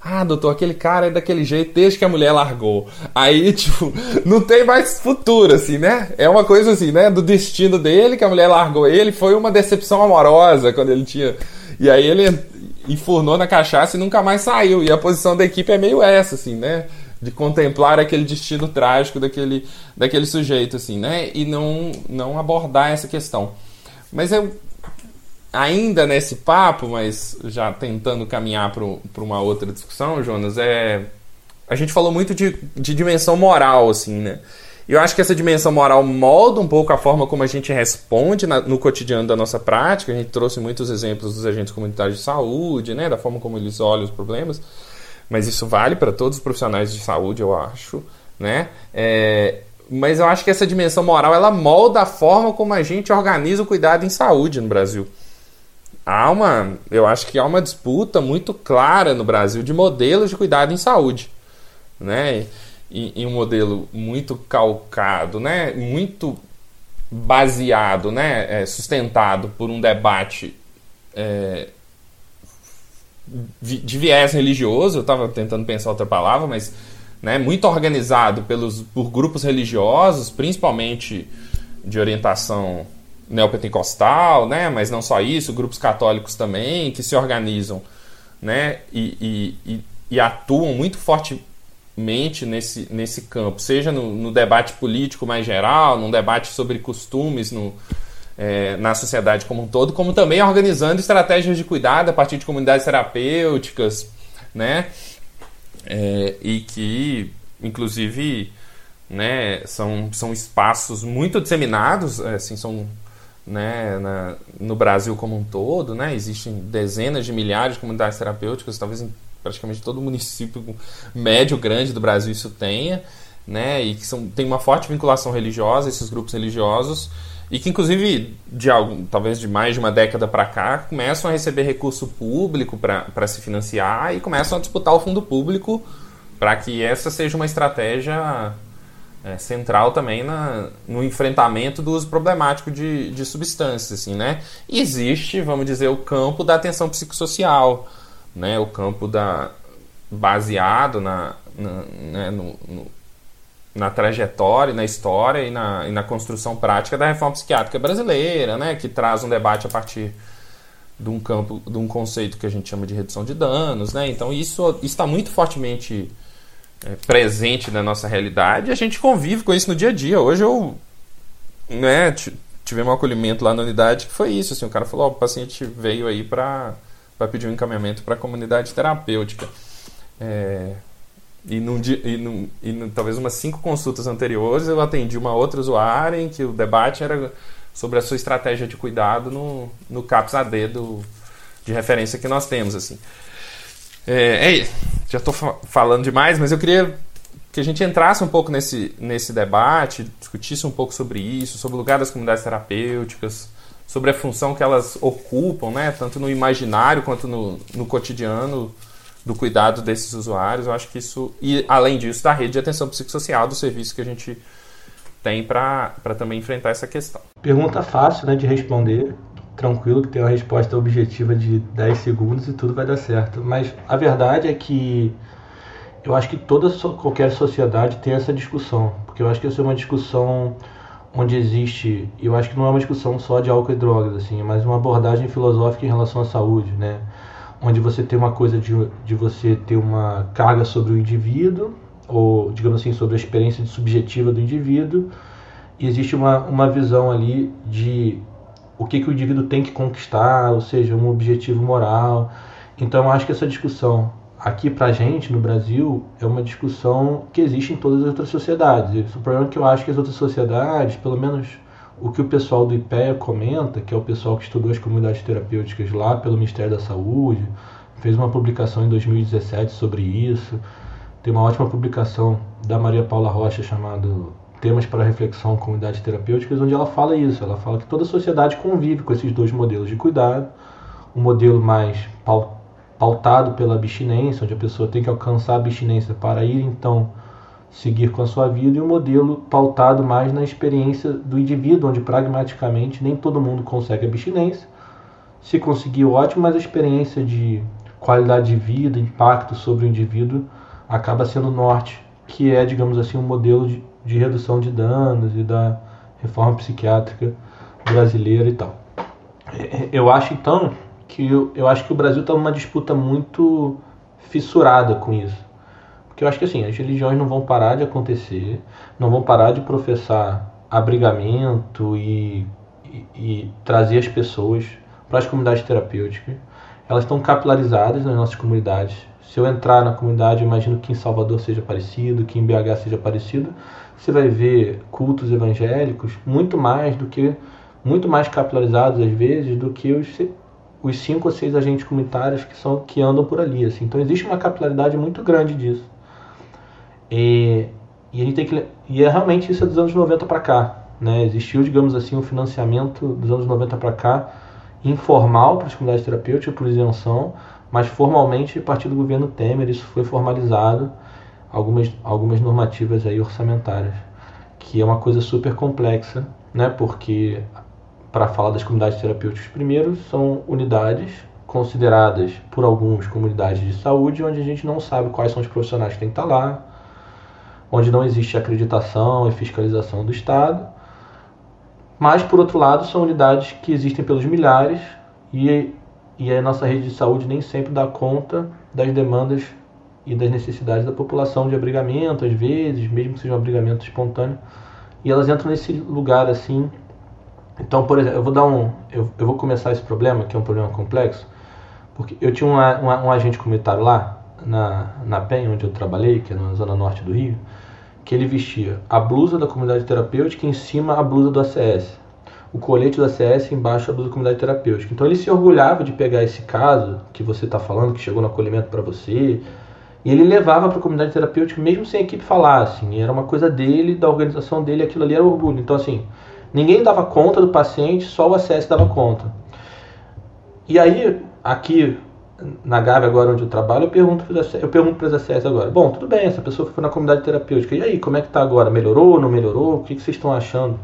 C: ah, doutor, aquele cara é daquele jeito desde que a mulher largou. Aí, tipo, não tem mais futuro, assim, né? É uma coisa assim, né? Do destino dele, que a mulher largou ele, foi uma decepção amorosa quando ele tinha. E aí ele enfurnou na cachaça e nunca mais saiu. E a posição da equipe é meio essa, assim, né? De contemplar aquele destino trágico daquele, daquele sujeito, assim, né? E não, não abordar essa questão. Mas eu ainda nesse papo, mas já tentando caminhar para uma outra discussão, Jonas, é a gente falou muito de, de dimensão moral, assim, né? E eu acho que essa dimensão moral molda um pouco a forma como a gente responde na, no cotidiano da nossa prática. A gente trouxe muitos exemplos dos agentes comunitários de saúde, né? Da forma como eles olham os problemas. Mas isso vale para todos os profissionais de saúde, eu acho, né? É, mas eu acho que essa dimensão moral ela molda a forma como a gente organiza o cuidado em saúde no Brasil há uma, eu acho que há uma disputa muito clara no Brasil de modelos de cuidado em saúde, né? E, e um modelo muito calcado, né? Muito baseado, né? É, sustentado por um debate é, de viés religioso. Eu estava tentando pensar outra palavra, mas né, muito organizado pelos por grupos religiosos, principalmente de orientação neopentecostal, né? mas não só isso, grupos católicos também, que se organizam né? e, e, e, e atuam muito fortemente nesse, nesse campo, seja no, no, debate político mais geral, num debate sobre costumes no, é, na sociedade como um todo, como também organizando estratégias de cuidado a partir de comunidades terapêuticas, né? É, e que, inclusive, né, são, são espaços muito disseminados, assim, são né, na, no Brasil como um todo, né, existem dezenas de milhares de comunidades terapêuticas, talvez em praticamente todo município médio grande do Brasil isso tenha, né, e que são, tem uma forte vinculação religiosa, esses grupos religiosos, e que inclusive de algo, talvez de mais de uma década para cá começam a receber recurso público para se financiar e começam a disputar o fundo público para que essa seja uma estratégia é, central também na, no enfrentamento do uso problemático de, de substâncias, assim, né? E existe, vamos dizer, o campo da atenção psicossocial, né? O campo da baseado na, na né? no, no, na trajetória, na história e na, e na construção prática da reforma psiquiátrica brasileira, né? Que traz um debate a partir de um campo, de um conceito que a gente chama de redução de danos, né? Então isso está muito fortemente é, presente na nossa realidade e a gente convive com isso no dia a dia. Hoje eu né, tivemos um acolhimento lá na unidade que foi isso. Assim, o cara falou: oh, o paciente veio aí para pedir um encaminhamento para a comunidade terapêutica. É, e, num, e, num, e num, talvez umas cinco consultas anteriores eu atendi uma outra usuária em que o debate era sobre a sua estratégia de cuidado no, no CAPS AD do, de referência que nós temos. assim. É, é, já estou falando demais, mas eu queria que a gente entrasse um pouco nesse, nesse debate, discutisse um pouco sobre isso, sobre o lugar das comunidades terapêuticas, sobre a função que elas ocupam, né, tanto no imaginário quanto no, no cotidiano do cuidado desses usuários. Eu acho que isso, e além disso, da rede de atenção psicossocial, do serviço que a gente tem para também enfrentar essa questão.
E: Pergunta fácil né, de responder, tranquilo, que tem uma resposta objetiva de 10 segundos e tudo vai dar certo. Mas a verdade é que eu acho que toda qualquer sociedade tem essa discussão, porque eu acho que essa é uma discussão onde existe, eu acho que não é uma discussão só de álcool e drogas, assim, mas uma abordagem filosófica em relação à saúde, né? Onde você tem uma coisa de, de você ter uma carga sobre o indivíduo, ou digamos assim, sobre a experiência subjetiva do indivíduo, e existe uma, uma visão ali de o que, que o indivíduo tem que conquistar, ou seja, um objetivo moral. Então, eu acho que essa discussão aqui pra gente, no Brasil, é uma discussão que existe em todas as outras sociedades. O problema é que eu acho que as outras sociedades, pelo menos o que o pessoal do IPEA comenta, que é o pessoal que estudou as comunidades terapêuticas lá pelo Ministério da Saúde, fez uma publicação em 2017 sobre isso. Tem uma ótima publicação da Maria Paula Rocha chamada Temas para Reflexão Comunidades Terapêuticas, onde ela fala isso. Ela fala que toda sociedade convive com esses dois modelos de cuidado. O modelo mais pautado pela abstinência, onde a pessoa tem que alcançar a abstinência para ir então seguir com a sua vida, e um modelo pautado mais na experiência do indivíduo, onde pragmaticamente nem todo mundo consegue abstinência. Se conseguir, ótimo, mas a experiência de qualidade de vida, impacto sobre o indivíduo, acaba sendo o norte, que é, digamos assim, um modelo de, de redução de danos e da reforma psiquiátrica brasileira e tal. Eu acho então que eu, eu acho que o Brasil está numa disputa muito fissurada com isso. Porque eu acho que assim, as religiões não vão parar de acontecer, não vão parar de professar abrigamento e, e, e trazer as pessoas para as comunidades terapêuticas. Elas estão capilarizadas nas nossas comunidades. Se eu entrar na comunidade, imagino que em Salvador seja parecido, que em BH seja parecido, você vai ver cultos evangélicos muito mais do que muito mais capilarizados às vezes do que os os cinco ou seis agentes comunitários que são que andam por ali. Assim. Então existe uma capilaridade muito grande disso. E, e a gente tem que e é realmente isso é dos anos 90 para cá, né? Existiu, digamos assim, um financiamento dos anos 90 para cá informal para as comunidades terapêuticas por isenção, mas formalmente a partir do governo Temer isso foi formalizado algumas algumas normativas aí orçamentárias, que é uma coisa super complexa, né? Porque para falar das comunidades terapêuticas primeiro, são unidades consideradas por alguns comunidades de saúde, onde a gente não sabe quais são os profissionais que têm que estar lá, onde não existe acreditação e fiscalização do Estado. Mas, por outro lado, são unidades que existem pelos milhares e, e a nossa rede de saúde nem sempre dá conta das demandas e das necessidades da população de abrigamento, às vezes, mesmo que seja um abrigamento espontâneo. E elas entram nesse lugar assim então, por exemplo, eu vou dar um, eu, eu vou começar esse problema, que é um problema complexo, porque eu tinha um, um, um agente comunitário lá, na, na PEN, onde eu trabalhei, que é na zona norte do Rio, que ele vestia a blusa da comunidade terapêutica em cima a blusa do ACS. O colete do ACS embaixo a blusa da comunidade terapêutica. Então ele se orgulhava de pegar esse caso que você está falando, que chegou no acolhimento para você, e ele levava para a comunidade terapêutica mesmo sem a equipe falar, assim, era uma coisa dele, da organização dele, aquilo ali era orgulho. Então assim, Ninguém dava conta do paciente, só o ACS dava conta. E aí, aqui na Gávea, agora onde eu trabalho, eu pergunto para os ACS agora, bom, tudo bem, essa pessoa foi na comunidade terapêutica, e aí, como é que está agora? Melhorou, não melhorou? O que, que vocês estão achando?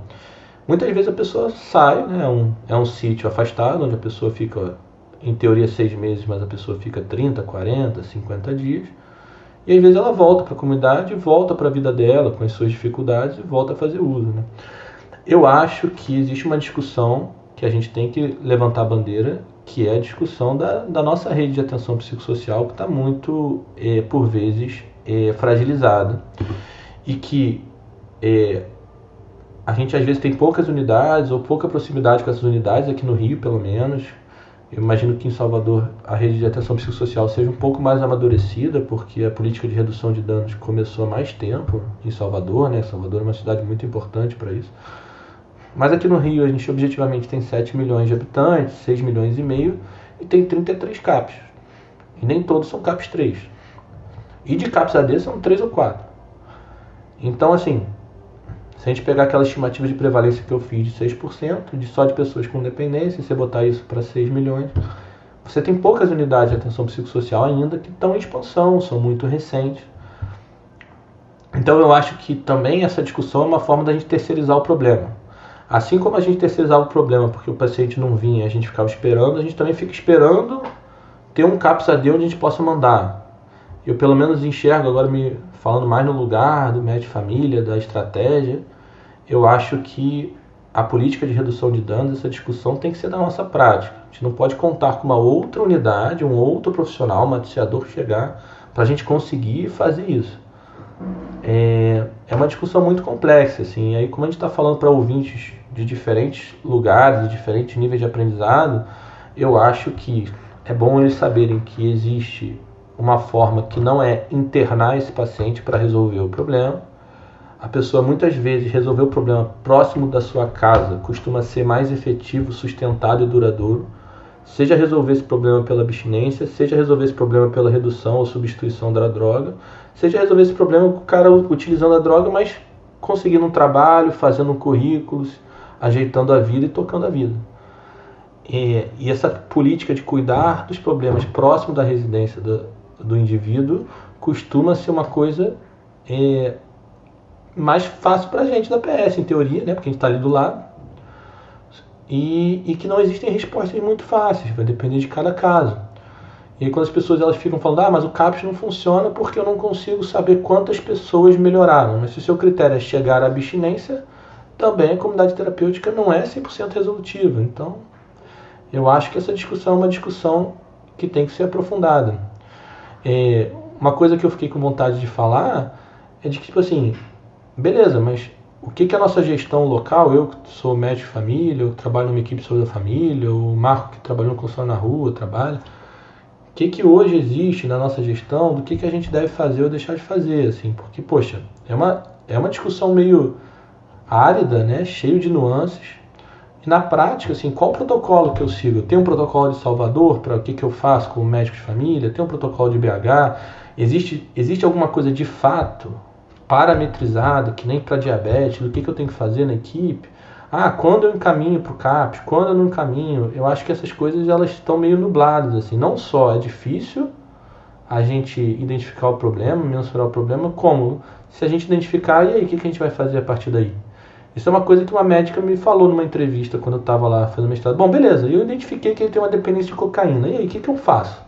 E: Muitas vezes a pessoa sai, né, é um, é um sítio afastado, onde a pessoa fica, em teoria, seis meses, mas a pessoa fica 30, 40, 50 dias, e às vezes ela volta para a comunidade, volta para a vida dela, com as suas dificuldades, e volta a fazer uso, né? Eu acho que existe uma discussão que a gente tem que levantar a bandeira, que é a discussão da, da nossa rede de atenção psicossocial, que está muito, é, por vezes, é, fragilizada. E que é, a gente às vezes tem poucas unidades ou pouca proximidade com essas unidades, aqui no Rio pelo menos. Eu imagino que em Salvador a rede de atenção psicossocial seja um pouco mais amadurecida, porque a política de redução de danos começou há mais tempo em Salvador, né? Salvador é uma cidade muito importante para isso. Mas aqui no Rio a gente objetivamente tem 7 milhões de habitantes, 6 milhões e meio, e tem 33 CAPs. E nem todos são CAPs 3. E de CAPs AD são 3 ou 4. Então, assim, se a gente pegar aquela estimativa de prevalência que eu fiz de 6%, de só de pessoas com dependência, e você botar isso para 6 milhões, você tem poucas unidades de atenção psicossocial ainda que estão em expansão, são muito recentes. Então eu acho que também essa discussão é uma forma da gente terceirizar o problema. Assim como a gente terceirizava o problema porque o paciente não vinha, a gente ficava esperando, a gente também fica esperando ter um CAPS AD onde a gente possa mandar. Eu pelo menos enxergo agora me falando mais no lugar do médico família, da estratégia, eu acho que a política de redução de danos, essa discussão tem que ser da nossa prática. A gente não pode contar com uma outra unidade, um outro profissional, um noticiador chegar para a gente conseguir fazer isso. É, é uma discussão muito complexa, assim. Aí, como a gente está falando para ouvintes de diferentes lugares, de diferentes níveis de aprendizado, eu acho que é bom eles saberem que existe uma forma que não é internar esse paciente para resolver o problema. A pessoa muitas vezes resolver o problema próximo da sua casa costuma ser mais efetivo, sustentado e duradouro. Seja resolver esse problema pela abstinência, seja resolver esse problema pela redução ou substituição da droga, seja resolver esse problema com o cara utilizando a droga, mas conseguindo um trabalho, fazendo currículos, ajeitando a vida e tocando a vida. E, e essa política de cuidar dos problemas próximo da residência do, do indivíduo costuma ser uma coisa é, mais fácil para a gente da PS, em teoria, né? porque a gente está ali do lado. E, e, que não existem respostas muito fáceis, vai depender de cada caso. E aí quando as pessoas elas ficam falando, ah, mas o CAPS não funciona porque eu não consigo saber quantas pessoas melhoraram. Mas se o seu critério é chegar à abstinência, também a comunidade terapêutica não é 100% resolutiva. Então, eu acho que essa discussão é uma discussão que tem que ser aprofundada. É, uma coisa que eu fiquei com vontade de falar é de que, tipo assim, beleza, mas o que, que a nossa gestão local, eu que sou médico de família, eu trabalho numa equipe de saúde da família, o Marco que trabalhou no consultório na rua, trabalha, o que, que hoje existe na nossa gestão, do que, que a gente deve fazer ou deixar de fazer, assim, porque, poxa, é uma, é uma discussão meio árida, né, cheio de nuances, e na prática, assim, qual protocolo que eu sigo? Tem um protocolo de Salvador para o que, que eu faço como médico de família? Tem um protocolo de BH? Existe, existe alguma coisa de fato parametrizada, que nem para diabetes, do que, que eu tenho que fazer na equipe? Ah, quando eu encaminho para o CAPS, quando eu não encaminho? Eu acho que essas coisas elas estão meio nubladas. Assim. Não só é difícil a gente identificar o problema, mensurar o problema, como se a gente identificar, e aí, o que, que a gente vai fazer a partir daí? Isso é uma coisa que uma médica me falou numa entrevista quando eu estava lá fazendo mestrado. Bom, beleza, eu identifiquei que ele tem uma dependência de cocaína. E aí, o que, que eu faço?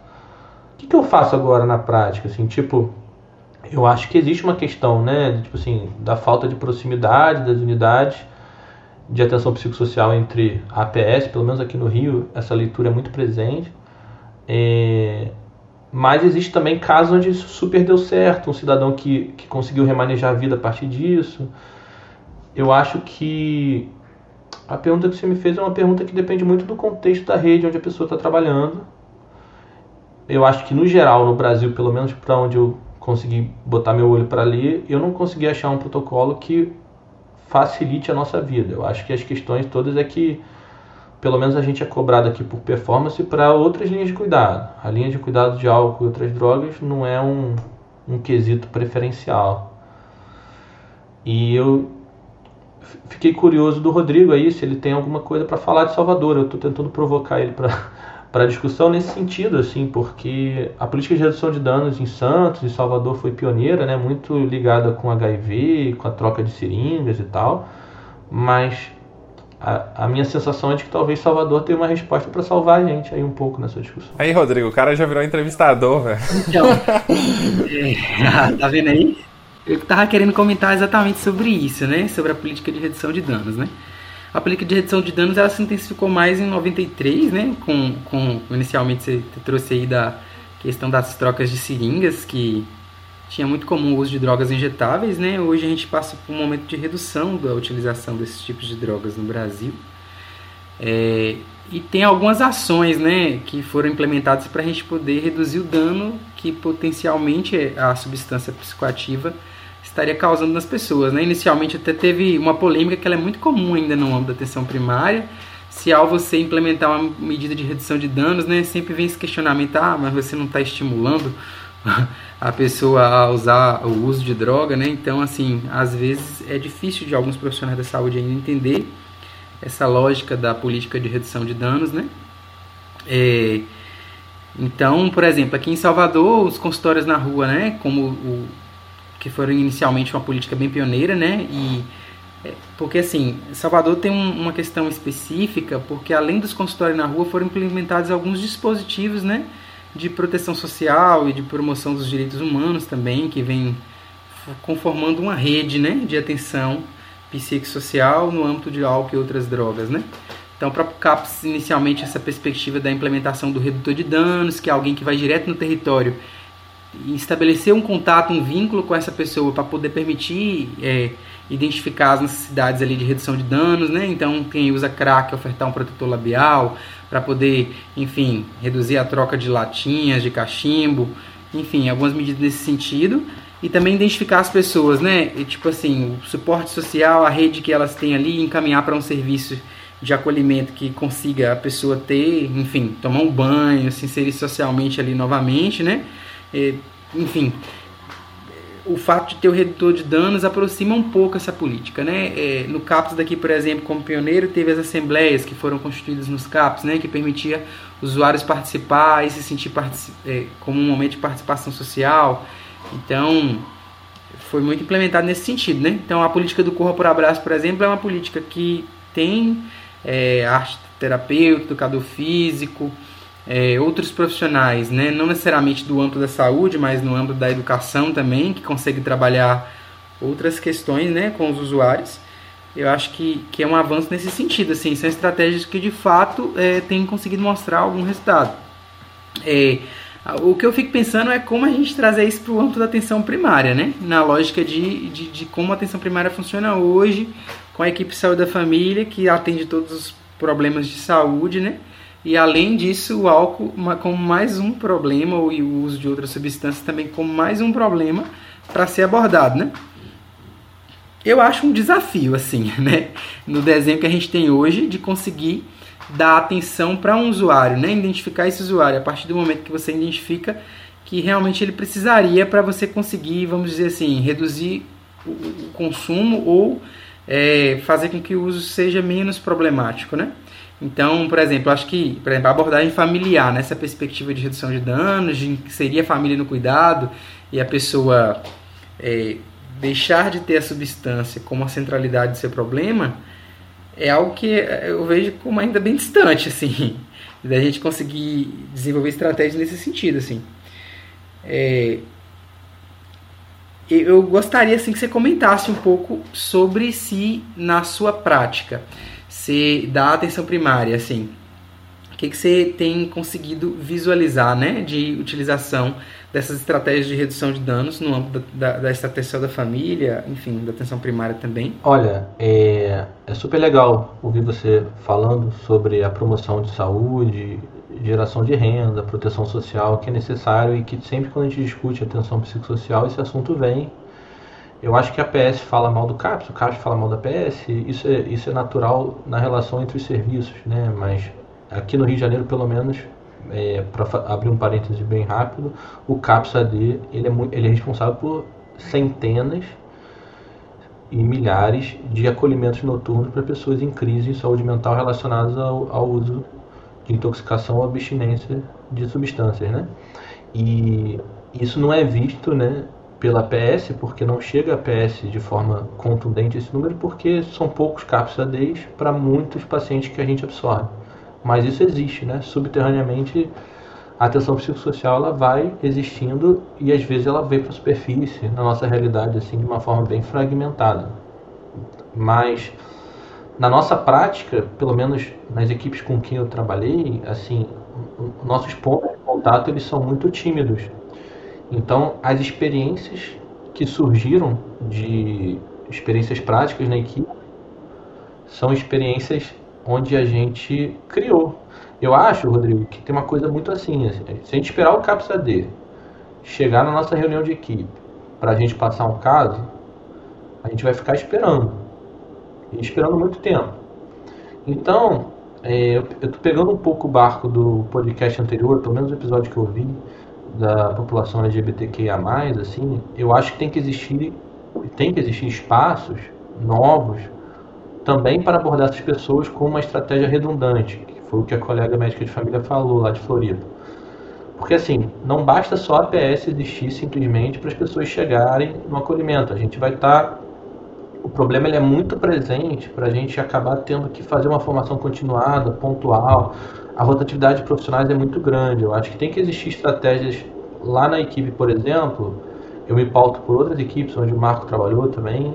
E: O que, que eu faço agora na prática? Assim, tipo, eu acho que existe uma questão, né, tipo assim, da falta de proximidade das unidades de atenção psicossocial entre a APS, pelo menos aqui no Rio, essa leitura é muito presente. É, mas existe também casos onde isso super deu certo, um cidadão que, que conseguiu remanejar a vida a partir disso eu acho que a pergunta que você me fez é uma pergunta que depende muito do contexto da rede onde a pessoa está trabalhando. Eu acho que no geral, no Brasil, pelo menos para onde eu consegui botar meu olho para ler, eu não consegui achar um protocolo que facilite a nossa vida. Eu acho que as questões todas é que pelo menos a gente é cobrado aqui por performance para outras linhas de cuidado. A linha de cuidado de álcool e outras drogas não é um, um quesito preferencial. E eu fiquei curioso do Rodrigo aí, se ele tem alguma coisa para falar de Salvador. Eu estou tentando provocar ele para para discussão nesse sentido, assim, porque a política de redução de danos em Santos e Salvador foi pioneira, né, muito ligada com HIV, com a troca de seringas e tal, mas a, a, minha sensação é de que talvez Salvador tenha uma resposta para salvar a gente aí um pouco nessa discussão.
C: Aí, Rodrigo, o cara já virou entrevistador, velho.
D: Então, é, tá vendo aí? Eu estava querendo comentar exatamente sobre isso, né? Sobre a política de redução de danos, né? A política de redução de danos ela se intensificou mais em 93, né? Com, com inicialmente você trouxe aí da questão das trocas de seringas, que tinha muito comum o uso de drogas injetáveis, né? Hoje a gente passa por um momento de redução da utilização desses tipos de drogas no Brasil. É, e tem algumas ações né, que foram implementadas para a gente poder reduzir o dano que potencialmente a substância psicoativa estaria causando nas pessoas. Né? Inicialmente até teve uma polêmica que é muito comum ainda no âmbito da atenção primária. Se ao você implementar uma medida de redução de danos, né, sempre vem esse questionamento, ah, mas você não está estimulando a pessoa a usar o uso de droga, né? Então, assim, às vezes é difícil de alguns profissionais da saúde ainda entender essa lógica da política de redução de danos, né? É, então, por exemplo, aqui em Salvador, os consultórios na rua, né, como o que foram inicialmente uma política bem pioneira, né, e é, porque assim, Salvador tem um, uma questão específica, porque além dos consultórios na rua foram implementados alguns dispositivos, né, de proteção social e de promoção dos direitos humanos também, que vem conformando uma rede, né, de atenção psicossocial no âmbito de álcool e outras drogas, né? Então, para o CAPS, inicialmente, essa perspectiva da implementação do redutor de danos, que é alguém que vai direto no território estabelecer um contato, um vínculo com essa pessoa para poder permitir é, identificar as necessidades ali de redução de danos, né? Então, quem usa crack ofertar um protetor labial para poder, enfim, reduzir a troca de latinhas, de cachimbo, enfim, algumas medidas nesse sentido e também identificar as pessoas, né? E, tipo assim, o suporte social, a rede que elas têm ali, encaminhar para um serviço de acolhimento que consiga a pessoa ter, enfim, tomar um banho, se inserir socialmente ali novamente, né? E, enfim, o fato de ter o redutor de danos aproxima um pouco essa política, né? É, no CAPS daqui, por exemplo, como pioneiro, teve as assembleias que foram constituídas nos CAPS, né? Que permitia usuários participar e se sentir é, como um momento de participação social, então, foi muito implementado nesse sentido, né? Então, a política do Corra por Abraço, por exemplo, é uma política que tem é, arte terapeuta, educador físico, é, outros profissionais, né? Não necessariamente do âmbito da saúde, mas no âmbito da educação também, que consegue trabalhar outras questões, né, com os usuários. Eu acho que, que é um avanço nesse sentido, assim, são estratégias que de fato é, têm conseguido mostrar algum resultado. É, o que eu fico pensando é como a gente trazer isso para o âmbito da atenção primária, né? Na lógica de, de, de, como a atenção primária funciona hoje, com a equipe de saúde da família, que atende todos os problemas de saúde, né? E além disso, o álcool como mais um problema, ou o uso de outras substâncias também como mais um problema para ser abordado, né? Eu acho um desafio, assim, né? No desenho que a gente tem hoje, de conseguir dar atenção para um usuário, né? Identificar esse usuário a partir do momento que você identifica que realmente ele precisaria para você conseguir, vamos dizer assim, reduzir o, consumo ou é, fazer com que o uso seja menos problemático, né? Então, por exemplo, acho que por exemplo, a abordagem familiar, nessa perspectiva de redução de danos, de inserir a família no cuidado e a pessoa é, deixar de ter a substância como a centralidade do seu problema, é algo que eu vejo como ainda bem distante, assim, da gente conseguir desenvolver estratégias nesse sentido, assim. É, eu gostaria assim que você comentasse um pouco sobre se na sua prática, se da atenção primária, assim, o que, que você tem conseguido visualizar, né, de utilização dessas estratégias de redução de danos no âmbito da, da, da estratégia da família, enfim, da atenção primária também?
E: Olha, é, é super legal ouvir você falando sobre a promoção de saúde, geração de renda, proteção social, que é necessário e que sempre quando a gente discute atenção psicossocial, esse assunto vem. Eu acho que a PS fala mal do CAPS, o CAPS fala mal da PS, isso é, isso é natural na relação entre os serviços, né? Mas aqui no Rio de Janeiro, pelo menos, é, para abrir um parêntese bem rápido, o CAPS-AD ele é, ele é responsável por centenas e milhares de acolhimentos noturnos para pessoas em crise de saúde mental relacionadas ao, ao uso de intoxicação ou abstinência de substâncias, né? E isso não é visto, né, pela PS, porque não chega a PS de forma contundente esse número, porque são poucos CAPS ADs para muitos pacientes que a gente absorve. Mas isso existe, né? Subterraneamente, a atenção psicossocial ela vai existindo e às vezes ela vem para a superfície na nossa realidade assim de uma forma bem fragmentada. Mas na nossa prática, pelo menos nas equipes com quem eu trabalhei, assim, nossos pontos de contato eles são muito tímidos. Então, as experiências que surgiram de experiências práticas na equipe são experiências onde a gente criou. Eu acho, Rodrigo, que tem uma coisa muito assim, assim se a gente esperar o CAPS AD chegar na nossa reunião de equipe para a gente passar um caso, a gente vai ficar esperando. E esperando muito tempo. Então, é, eu estou pegando um pouco o barco do podcast anterior, pelo menos o episódio que eu vi, da população LGBTQIA+, assim, eu acho que tem que existir, tem que existir espaços novos também para abordar essas pessoas com uma estratégia redundante, que foi o que a colega médica de família falou lá de Florida. Porque assim, não basta só a PS existir simplesmente para as pessoas chegarem no acolhimento. A gente vai estar. Tá... O problema ele é muito presente para a gente acabar tendo que fazer uma formação continuada, pontual. A rotatividade de profissionais é muito grande. Eu acho que tem que existir estratégias lá na equipe, por exemplo. Eu me pauto por outras equipes onde o Marco trabalhou também,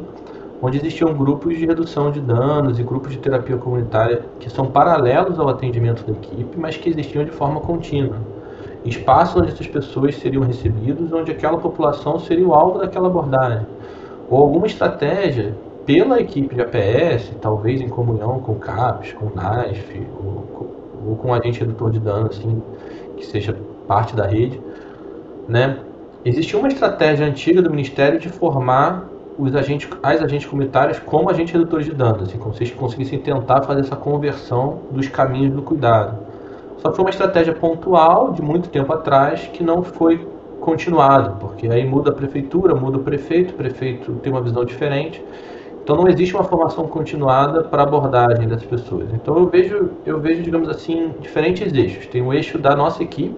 E: onde existiam grupos de redução de danos e grupos de terapia comunitária que são paralelos ao atendimento da equipe, mas que existiam de forma contínua. Espaços onde essas pessoas seriam recebidas, onde aquela população seria o alvo daquela abordagem. Ou alguma estratégia pela equipe de APS, talvez em comunhão com o CAPES, com o NASF, ou, ou com um agente redutor de danos, assim, que seja parte da rede, né? Existia uma estratégia antiga do Ministério de formar os agentes, as agentes comunitárias como agentes redutores de danos, assim, como eles conseguissem tentar fazer essa conversão dos caminhos do cuidado. Só que foi uma estratégia pontual de muito tempo atrás que não foi continuada, porque aí muda a prefeitura, muda o prefeito, o prefeito tem uma visão diferente. Então não existe uma formação continuada para abordagem dessas pessoas. Então eu vejo, eu vejo, digamos assim, diferentes eixos. Tem o eixo da nossa equipe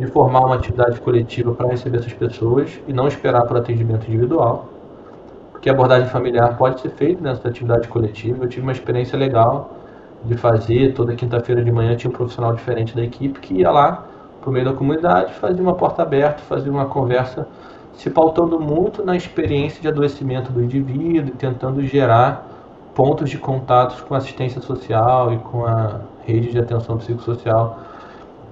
E: de formar uma atividade coletiva para receber essas pessoas e não esperar para atendimento individual que a abordagem familiar pode ser feita nessa atividade coletiva. Eu tive uma experiência legal de fazer, toda quinta-feira de manhã tinha um profissional diferente da equipe que ia lá para o meio da comunidade, fazia uma porta aberta, fazia uma conversa se pautando muito na experiência de adoecimento do indivíduo, tentando gerar pontos de contatos com a assistência social e com a rede de atenção psicossocial,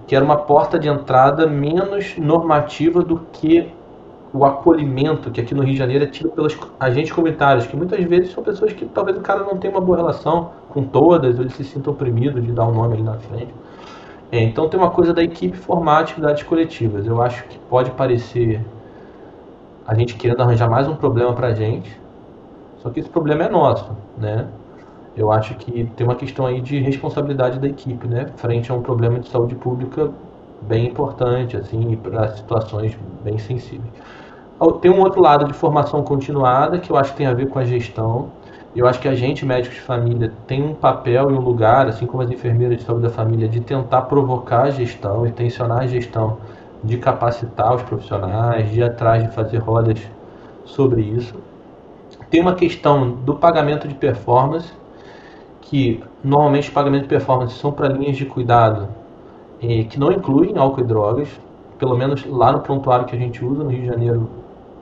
E: que era uma porta de entrada menos normativa do que o acolhimento que aqui no Rio de Janeiro é tido pelos agentes comunitários, que muitas vezes são pessoas que talvez o cara não tenha uma boa relação com todas, ou ele se sinta oprimido de dar um nome ali na frente. É, então tem uma coisa da equipe formar atividades coletivas. Eu acho que pode parecer a gente querendo arranjar mais um problema para a gente, só que esse problema é nosso, né? Eu acho que tem uma questão aí de responsabilidade da equipe, né? Frente a um problema de saúde pública bem importante, assim, para situações bem sensíveis. Tem um outro lado de formação continuada que eu acho que tem a ver com a gestão. Eu acho que a gente, médicos de família, tem um papel e um lugar, assim como as enfermeiras de saúde da família, de tentar provocar a gestão, intencionar a gestão, de capacitar os profissionais, de ir atrás de fazer rodas sobre isso. Tem uma questão do pagamento de performance, que normalmente os pagamentos de performance são para linhas de cuidado eh, que não incluem álcool e drogas, pelo menos lá no prontuário que a gente usa no Rio de Janeiro,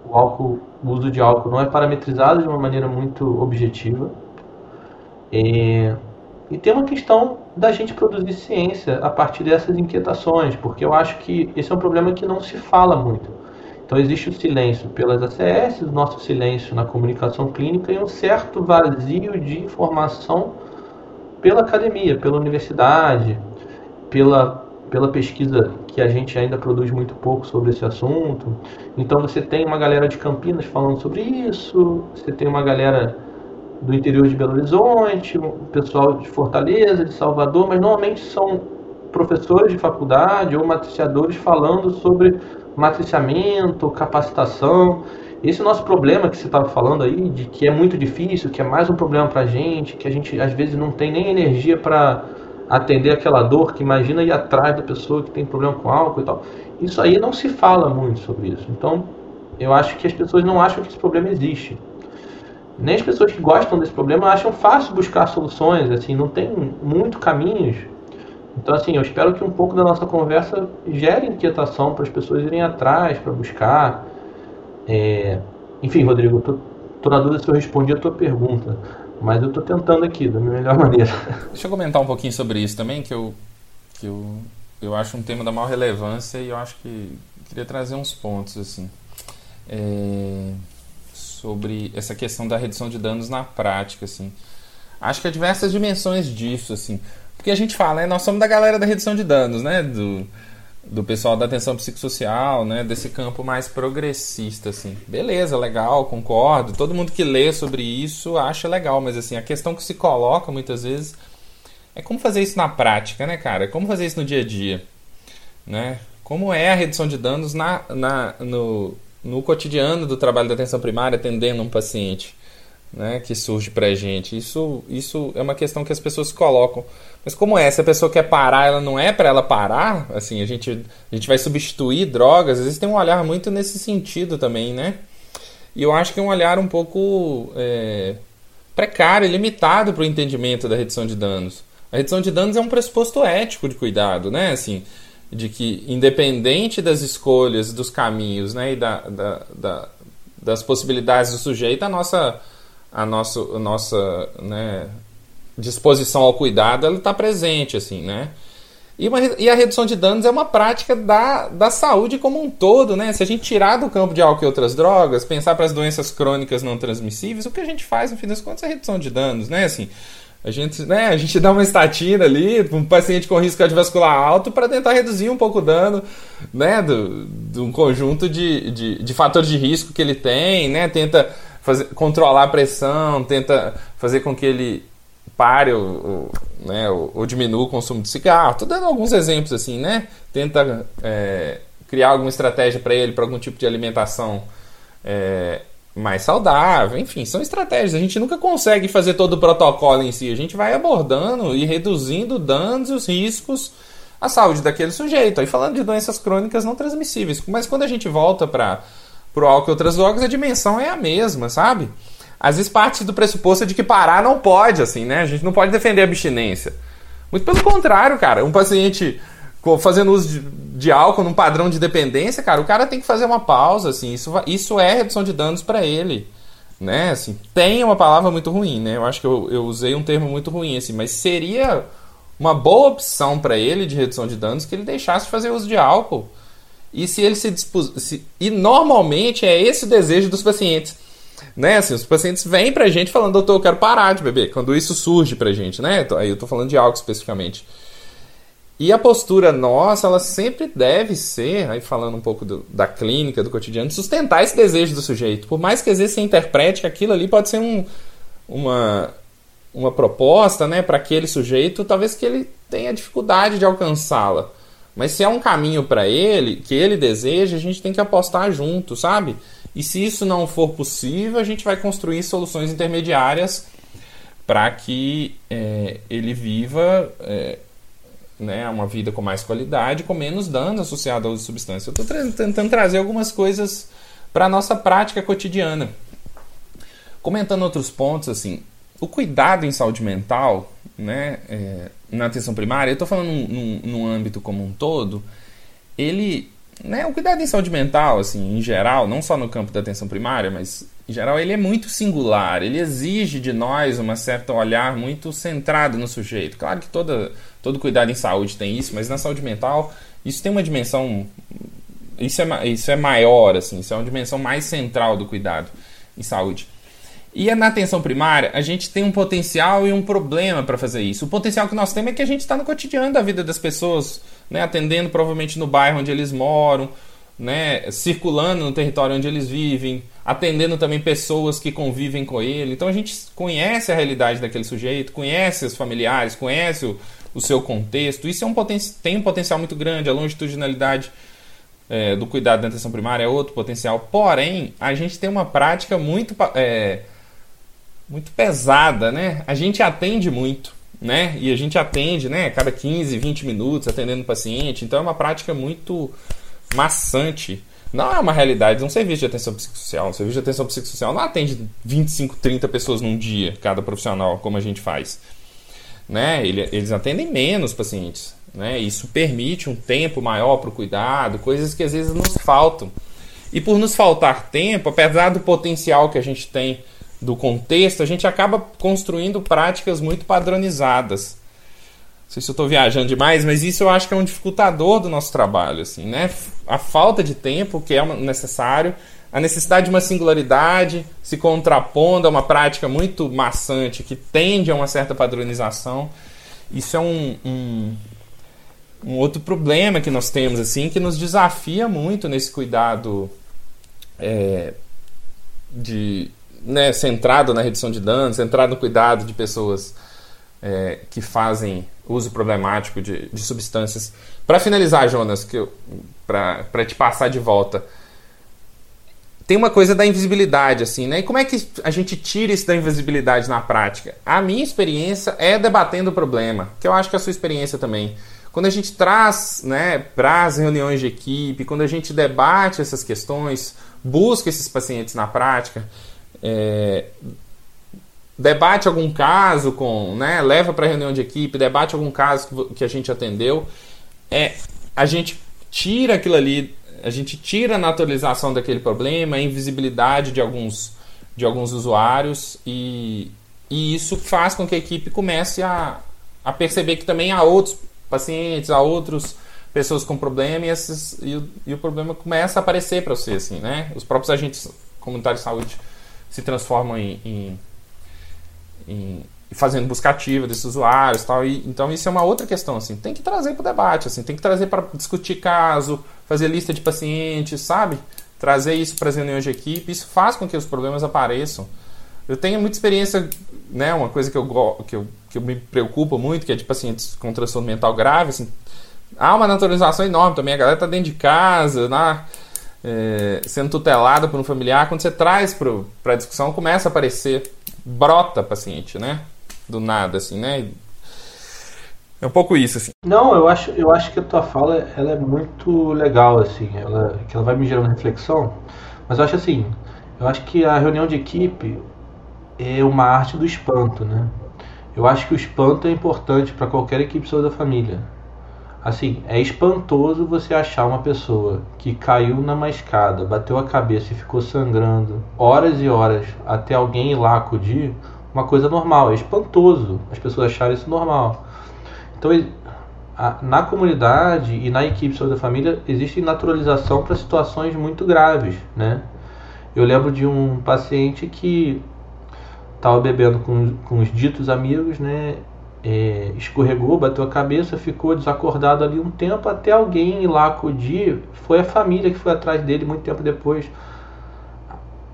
E: o álcool, o uso de álcool não é parametrizado de uma maneira muito objetiva. É, e tem uma questão da gente produzir ciência a partir dessas inquietações, porque eu acho que esse é um problema que não se fala muito. Então existe o silêncio pelas ACS, o nosso silêncio na comunicação clínica e um certo vazio de informação pela academia, pela universidade, pela pela pesquisa que a gente ainda produz muito pouco sobre esse assunto. Então você tem uma galera de Campinas falando sobre isso, você tem uma galera do interior de Belo Horizonte, o pessoal de Fortaleza, de Salvador, mas normalmente são professores de faculdade ou matriciadores falando sobre matriciamento, capacitação. Esse é nosso problema que você estava falando aí, de que é muito difícil, que é mais um problema para a gente, que a gente às vezes não tem nem energia para atender aquela dor que imagina ir atrás da pessoa que tem problema com álcool e tal. Isso aí não se fala muito sobre isso. Então, eu acho que as pessoas não acham que esse problema existe. Nem as pessoas que gostam desse problema acham fácil buscar soluções, assim, não tem muito caminhos. Então, assim, eu espero que um pouco da nossa conversa gere inquietação para as pessoas irem atrás, para buscar. É... Enfim, Rodrigo, tô, tô na dúvida se eu respondi a tua pergunta. Mas eu estou tentando aqui, da minha melhor maneira.
C: Deixa eu comentar um pouquinho sobre isso também, que eu, que eu, eu acho um tema da maior relevância e eu acho que queria trazer uns pontos assim. É, sobre essa questão da redução de danos na prática, assim. Acho que há diversas dimensões disso, assim. Porque a gente fala, né, nós somos da galera da redução de danos, né? Do, do pessoal da atenção psicossocial, né, desse campo mais progressista, assim. Beleza, legal, concordo. Todo mundo que lê sobre isso acha legal, mas assim, a questão que se coloca muitas vezes é como fazer isso na prática, né, cara? Como fazer isso no dia a dia, né? Como é a redução de danos na, na, no, no cotidiano do trabalho da atenção primária, atendendo um paciente né, que surge para a gente. Isso, isso é uma questão que as pessoas colocam. Mas como é? Se a pessoa quer parar, ela não é para ela parar? Assim, a gente, a gente vai substituir drogas? Às vezes tem um olhar muito nesse sentido também, né? E eu acho que é um olhar um pouco é, precário, limitado para o entendimento da redução de danos. A redução de danos é um pressuposto ético de cuidado, né? Assim, de que independente das escolhas, dos caminhos, né, e da, da, da das possibilidades do sujeito, a nossa a nossa, a nossa né, disposição ao cuidado está presente, assim, né? E, uma, e, a redução de danos é uma prática da, da saúde como um todo, né? Se a gente tirar do campo de álcool e outras drogas, pensar para as doenças crônicas não transmissíveis, o que a gente faz, no fim das contas, é redução de danos, né? Assim, a gente, né, a gente dá uma estatina ali para um paciente com risco cardiovascular alto para tentar reduzir um pouco o dano né, do, de um conjunto de, de, de fatores de risco que ele tem, né? Tenta fazer, controlar a pressão, tenta fazer com que ele pare ou, né, ou, ou diminua o consumo de cigarro. Estou dando alguns exemplos assim, né? Tenta é, criar alguma estratégia para ele, para algum tipo de alimentação é, mais saudável. Enfim, são estratégias. A gente nunca consegue fazer todo o protocolo em si. A gente vai abordando e reduzindo danos e os riscos à saúde daquele sujeito. Aí falando de doenças crônicas não transmissíveis. Mas quando a gente volta para pro álcool e outras drogas, a dimensão é a mesma, sabe? Às vezes parte do pressuposto de que parar não pode, assim, né? A gente não pode defender a abstinência. Muito pelo contrário, cara. Um paciente fazendo uso de, de, álcool num padrão de dependência, cara, o cara tem que fazer uma pausa, assim. Isso, isso é redução de danos para ele. Né? Assim, tem uma palavra muito ruim, né? Eu acho que eu, eu usei um termo muito ruim, assim, mas seria uma boa opção para ele de redução de danos que ele deixasse de fazer uso de álcool e se ele se dispus... Se... E normalmente é esse o desejo dos pacientes. Né? Assim, os pacientes vêm pra gente falando, doutor, eu quero parar de beber. Quando isso surge pra gente, né? Aí eu tô falando de álcool especificamente. E a postura nossa, ela sempre deve ser, aí falando um pouco do, da clínica, do cotidiano, sustentar esse desejo do sujeito. Por mais que às vezes você interprete que aquilo ali pode ser um, uma, uma proposta né, para aquele sujeito, talvez que ele tenha dificuldade de alcançá-la. Mas se é um caminho para ele, que ele deseja, a gente tem que apostar junto, sabe? E se isso não for possível, a gente vai construir soluções intermediárias para que é, ele viva é, né, uma vida com mais qualidade, com menos danos associados de substância. Eu estou tentando trazer algumas coisas para a nossa prática cotidiana. Comentando outros pontos, assim, o cuidado em saúde mental, né, é, na atenção primária, eu estou falando num, num, âmbito como um todo, ele, né, o cuidado em saúde mental, assim, em geral, não só no campo da atenção primária, mas em geral ele é muito singular, ele exige de nós uma certa olhar muito centrado no sujeito. Claro que toda, todo cuidado em saúde tem isso, mas na saúde mental isso tem uma dimensão, isso é, isso é maior, assim, isso é uma dimensão mais central do cuidado em saúde. E na atenção primária, a gente tem um potencial e um problema para fazer isso. O potencial que nós temos é que a gente está no cotidiano da vida das pessoas, né? atendendo provavelmente no bairro onde eles moram, né? circulando no território onde eles vivem, atendendo também pessoas que convivem com ele. Então a gente conhece a realidade daquele sujeito, conhece os familiares, conhece o, o seu contexto. Isso é um poten tem um potencial muito grande, a longitudinalidade é, do cuidado da atenção primária é outro potencial. Porém, a gente tem uma prática muito. É, muito pesada, né? A gente atende muito, né? E a gente atende, né? Cada 15, 20 minutos atendendo o paciente. Então é uma prática muito maçante. Não é uma realidade. Um serviço de atenção psicossocial, um serviço de atenção psicossocial não atende 25, 30 pessoas num dia, cada profissional, como a gente faz. Né? Eles atendem menos pacientes. Né? Isso permite um tempo maior para o cuidado, coisas que às vezes nos faltam. E por nos faltar tempo, apesar do potencial que a gente tem do contexto, a gente acaba construindo práticas muito padronizadas. Sei se eu estou viajando demais, mas isso eu acho que é um dificultador do nosso trabalho, assim, né? A falta de tempo que é necessário, a necessidade de uma singularidade se contrapondo a uma prática muito maçante que tende a uma certa padronização. Isso é um, um, um outro problema que nós temos, assim, que nos desafia muito nesse cuidado é, de né, centrado na redução de danos, centrado no cuidado de pessoas é, que fazem uso problemático de, de substâncias. Para finalizar, Jonas, para te passar de volta, tem uma coisa da invisibilidade, assim, né? E como é que a gente tira isso da invisibilidade na prática? A minha experiência é debatendo o problema, que eu acho que é a sua experiência também. Quando a gente traz né, para as reuniões de equipe, quando a gente debate essas questões, busca esses pacientes na prática, é, debate algum caso com, né, leva para reunião de equipe, debate algum caso que a gente atendeu, é, a gente tira aquilo ali, a gente tira a naturalização daquele problema, a invisibilidade de alguns, de alguns usuários e, e isso faz com que a equipe comece a, a perceber que também há outros pacientes, há outros pessoas com problema e, esses, e, o, e o problema começa a aparecer para você, assim, né? Os próprios agentes comunitários de saúde se transformam em, em, em fazendo busca ativa desses usuários tal. E então isso é uma outra questão assim. Tem que trazer para o debate assim. Tem que trazer para discutir caso fazer lista de pacientes sabe? Trazer isso para as reuniões de equipe. Isso faz com que os problemas apareçam. Eu tenho muita experiência né? Uma coisa que eu que eu, que eu me preocupo muito que é de pacientes com transtorno mental grave assim. Há uma naturalização enorme também. A galera tá dentro de casa na é, sendo tutelada por um familiar, quando você traz para a discussão, começa a aparecer, brota paciente, né? Do nada, assim, né? É um pouco isso, assim.
E: Não, eu acho, eu acho que a tua fala ela é muito legal, assim, ela, que ela vai me gerando reflexão, mas eu acho assim, eu acho que a reunião de equipe é uma arte do espanto, né? Eu acho que o espanto é importante para qualquer equipe da família. Assim, é espantoso você achar uma pessoa que caiu numa escada, bateu a cabeça e ficou sangrando horas e horas até alguém ir lá acudir, uma coisa normal. É espantoso as pessoas acharem isso normal. Então, na comunidade e na equipe de saúde da família existe naturalização para situações muito graves, né? Eu lembro de um paciente que estava bebendo com, com os ditos amigos, né? É, escorregou, bateu a cabeça, ficou desacordado ali um tempo até alguém ir lá acudir. Foi a família que foi atrás dele muito tempo depois.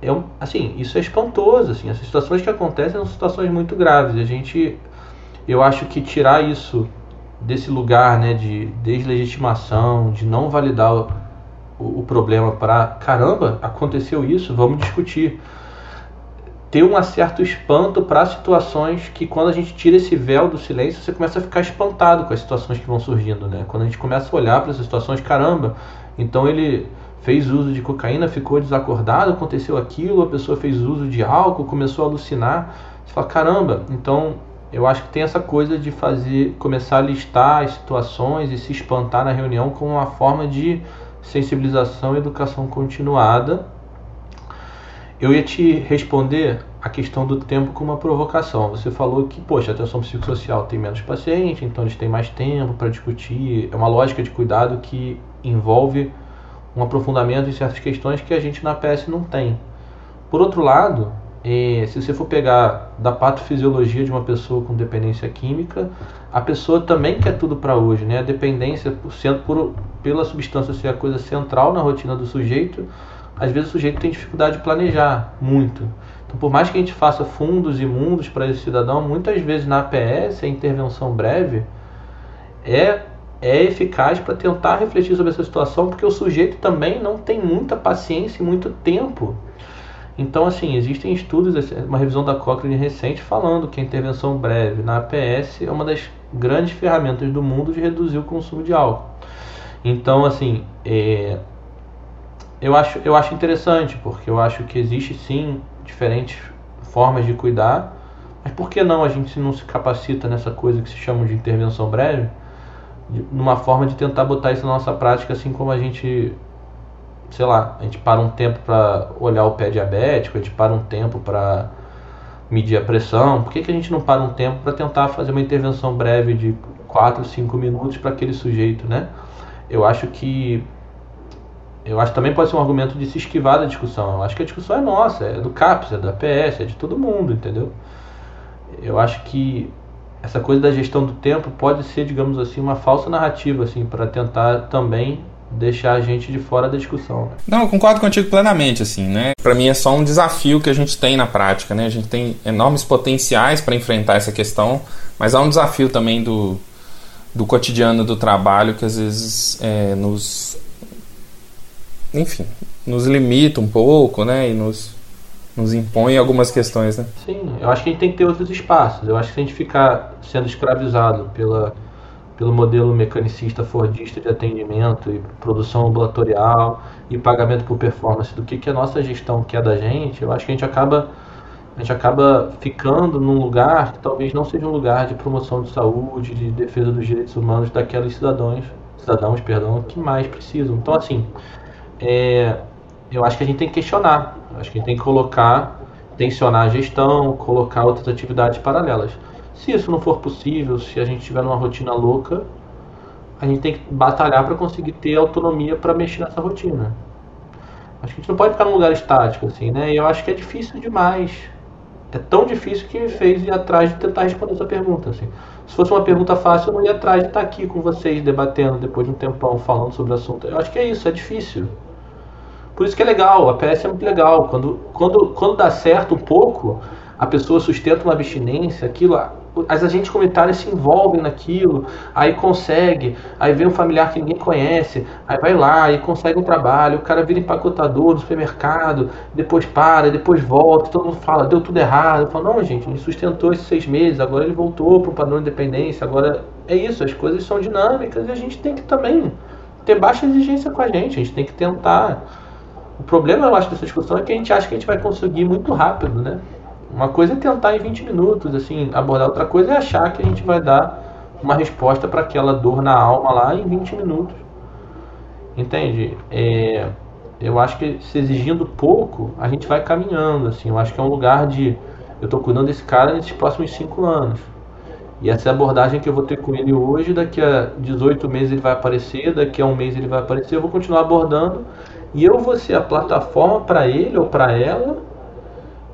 E: É, assim, isso é espantoso. Assim, as situações que acontecem são situações muito graves. A gente, eu acho que tirar isso desse lugar né, de deslegitimação, de não validar o, o, o problema para caramba, aconteceu isso, vamos discutir ter um certo espanto para situações que quando a gente tira esse véu do silêncio, você começa a ficar espantado com as situações que vão surgindo, né? Quando a gente começa a olhar para essas situações, caramba, então ele fez uso de cocaína, ficou desacordado, aconteceu aquilo, a pessoa fez uso de álcool, começou a alucinar. Você fala, caramba, então eu acho que tem essa coisa de fazer, começar a listar as situações e se espantar na reunião como uma forma de sensibilização e educação continuada eu ia te responder a questão do tempo com uma provocação. Você falou que, poxa, a atenção psicossocial tem menos paciente, então eles têm mais tempo para discutir. É uma lógica de cuidado que envolve um aprofundamento em certas questões que a gente na PS não tem. Por outro lado, é, se você for pegar da patofisiologia de uma pessoa com dependência química, a pessoa também quer tudo para hoje, né? A dependência, sendo por, pela substância ser a coisa central na rotina do sujeito, às vezes o sujeito tem dificuldade de planejar muito. Então, por mais que a gente faça fundos e mundos para esse cidadão, muitas vezes na APS, a intervenção breve é, é eficaz para tentar refletir sobre essa situação, porque o sujeito também não tem muita paciência e muito tempo. Então, assim, existem estudos, uma revisão da Cochrane recente falando que a intervenção breve na APS é uma das grandes ferramentas do mundo de reduzir o consumo de álcool. Então, assim, é, eu acho, eu acho interessante, porque eu acho que existe sim diferentes formas de cuidar, mas por que não a gente não se capacita nessa coisa que se chama de intervenção breve, numa forma de tentar botar isso na nossa prática, assim como a gente, sei lá, a gente para um tempo para olhar o pé diabético, a gente para um tempo para medir a pressão, por que, que a gente não para um tempo para tentar fazer uma intervenção breve de 4, 5 minutos para aquele sujeito, né? Eu acho que eu acho que também pode ser um argumento de se esquivar da discussão. Eu acho que a discussão é nossa, é do CAPES, é da PS, é de todo mundo, entendeu? Eu acho que essa coisa da gestão do tempo pode ser, digamos assim, uma falsa narrativa, assim, para tentar também deixar a gente de fora da discussão.
C: Não, eu concordo contigo plenamente, assim, né? Para mim é só um desafio que a gente tem na prática, né? A gente tem enormes potenciais para enfrentar essa questão, mas há um desafio também do, do cotidiano do trabalho que às vezes é, nos, enfim, nos limita um pouco, né? E nos nos impõe algumas questões, né?
E: Sim, eu acho que a gente tem que ter outros espaços. Eu acho que se a gente ficar sendo escravizado pela, pelo modelo mecanicista fordista de atendimento e produção ambulatorial e pagamento por performance do que, que a nossa gestão quer da gente, eu acho que a gente acaba a gente acaba ficando num lugar que talvez não seja um lugar de promoção de saúde, de defesa dos direitos humanos daqueles cidadãos, cidadãos, perdão, que mais precisam. Então, assim, é, eu acho que a gente tem que questionar. Acho que a gente tem que colocar, tensionar a gestão, colocar outras atividades paralelas. Se isso não for possível, se a gente tiver numa rotina louca, a gente tem que batalhar para conseguir ter autonomia para mexer nessa rotina. Acho que a gente não pode ficar num lugar estático assim, né? E eu acho que é difícil demais. É tão difícil que me fez ir atrás de tentar responder essa pergunta. Assim. Se fosse uma pergunta fácil, eu não ia atrás de estar aqui com vocês debatendo depois de um tempão falando sobre o assunto. Eu acho que é isso, é difícil. Por isso que é legal, a PS é muito legal. Quando, quando, quando dá certo um pouco, a pessoa sustenta uma abstinência, aquilo, as agentes comunitárias se envolvem naquilo, aí consegue, aí vem um familiar que ninguém conhece, aí vai lá e consegue um trabalho, o cara vira empacotador no supermercado, depois para, depois volta, todo mundo fala, deu tudo errado. Eu falo, não, gente, ele sustentou esses seis meses, agora ele voltou para o padrão de independência, agora é isso, as coisas são dinâmicas e a gente tem que também ter baixa exigência com a gente, a gente tem que tentar o problema, eu acho, dessa discussão é que a gente acha que a gente vai conseguir muito rápido, né? Uma coisa é tentar em 20 minutos, assim, abordar. Outra coisa é achar que a gente vai dar uma resposta para aquela dor na alma lá em 20 minutos. Entende? É, eu acho que se exigindo pouco, a gente vai caminhando, assim. Eu acho que é um lugar de... Eu estou cuidando desse cara nesses próximos 5 anos. E essa é a abordagem que eu vou ter com ele hoje, daqui a 18 meses ele vai aparecer, daqui a um mês ele vai aparecer, eu vou continuar abordando e eu vou ser a plataforma para ele ou para ela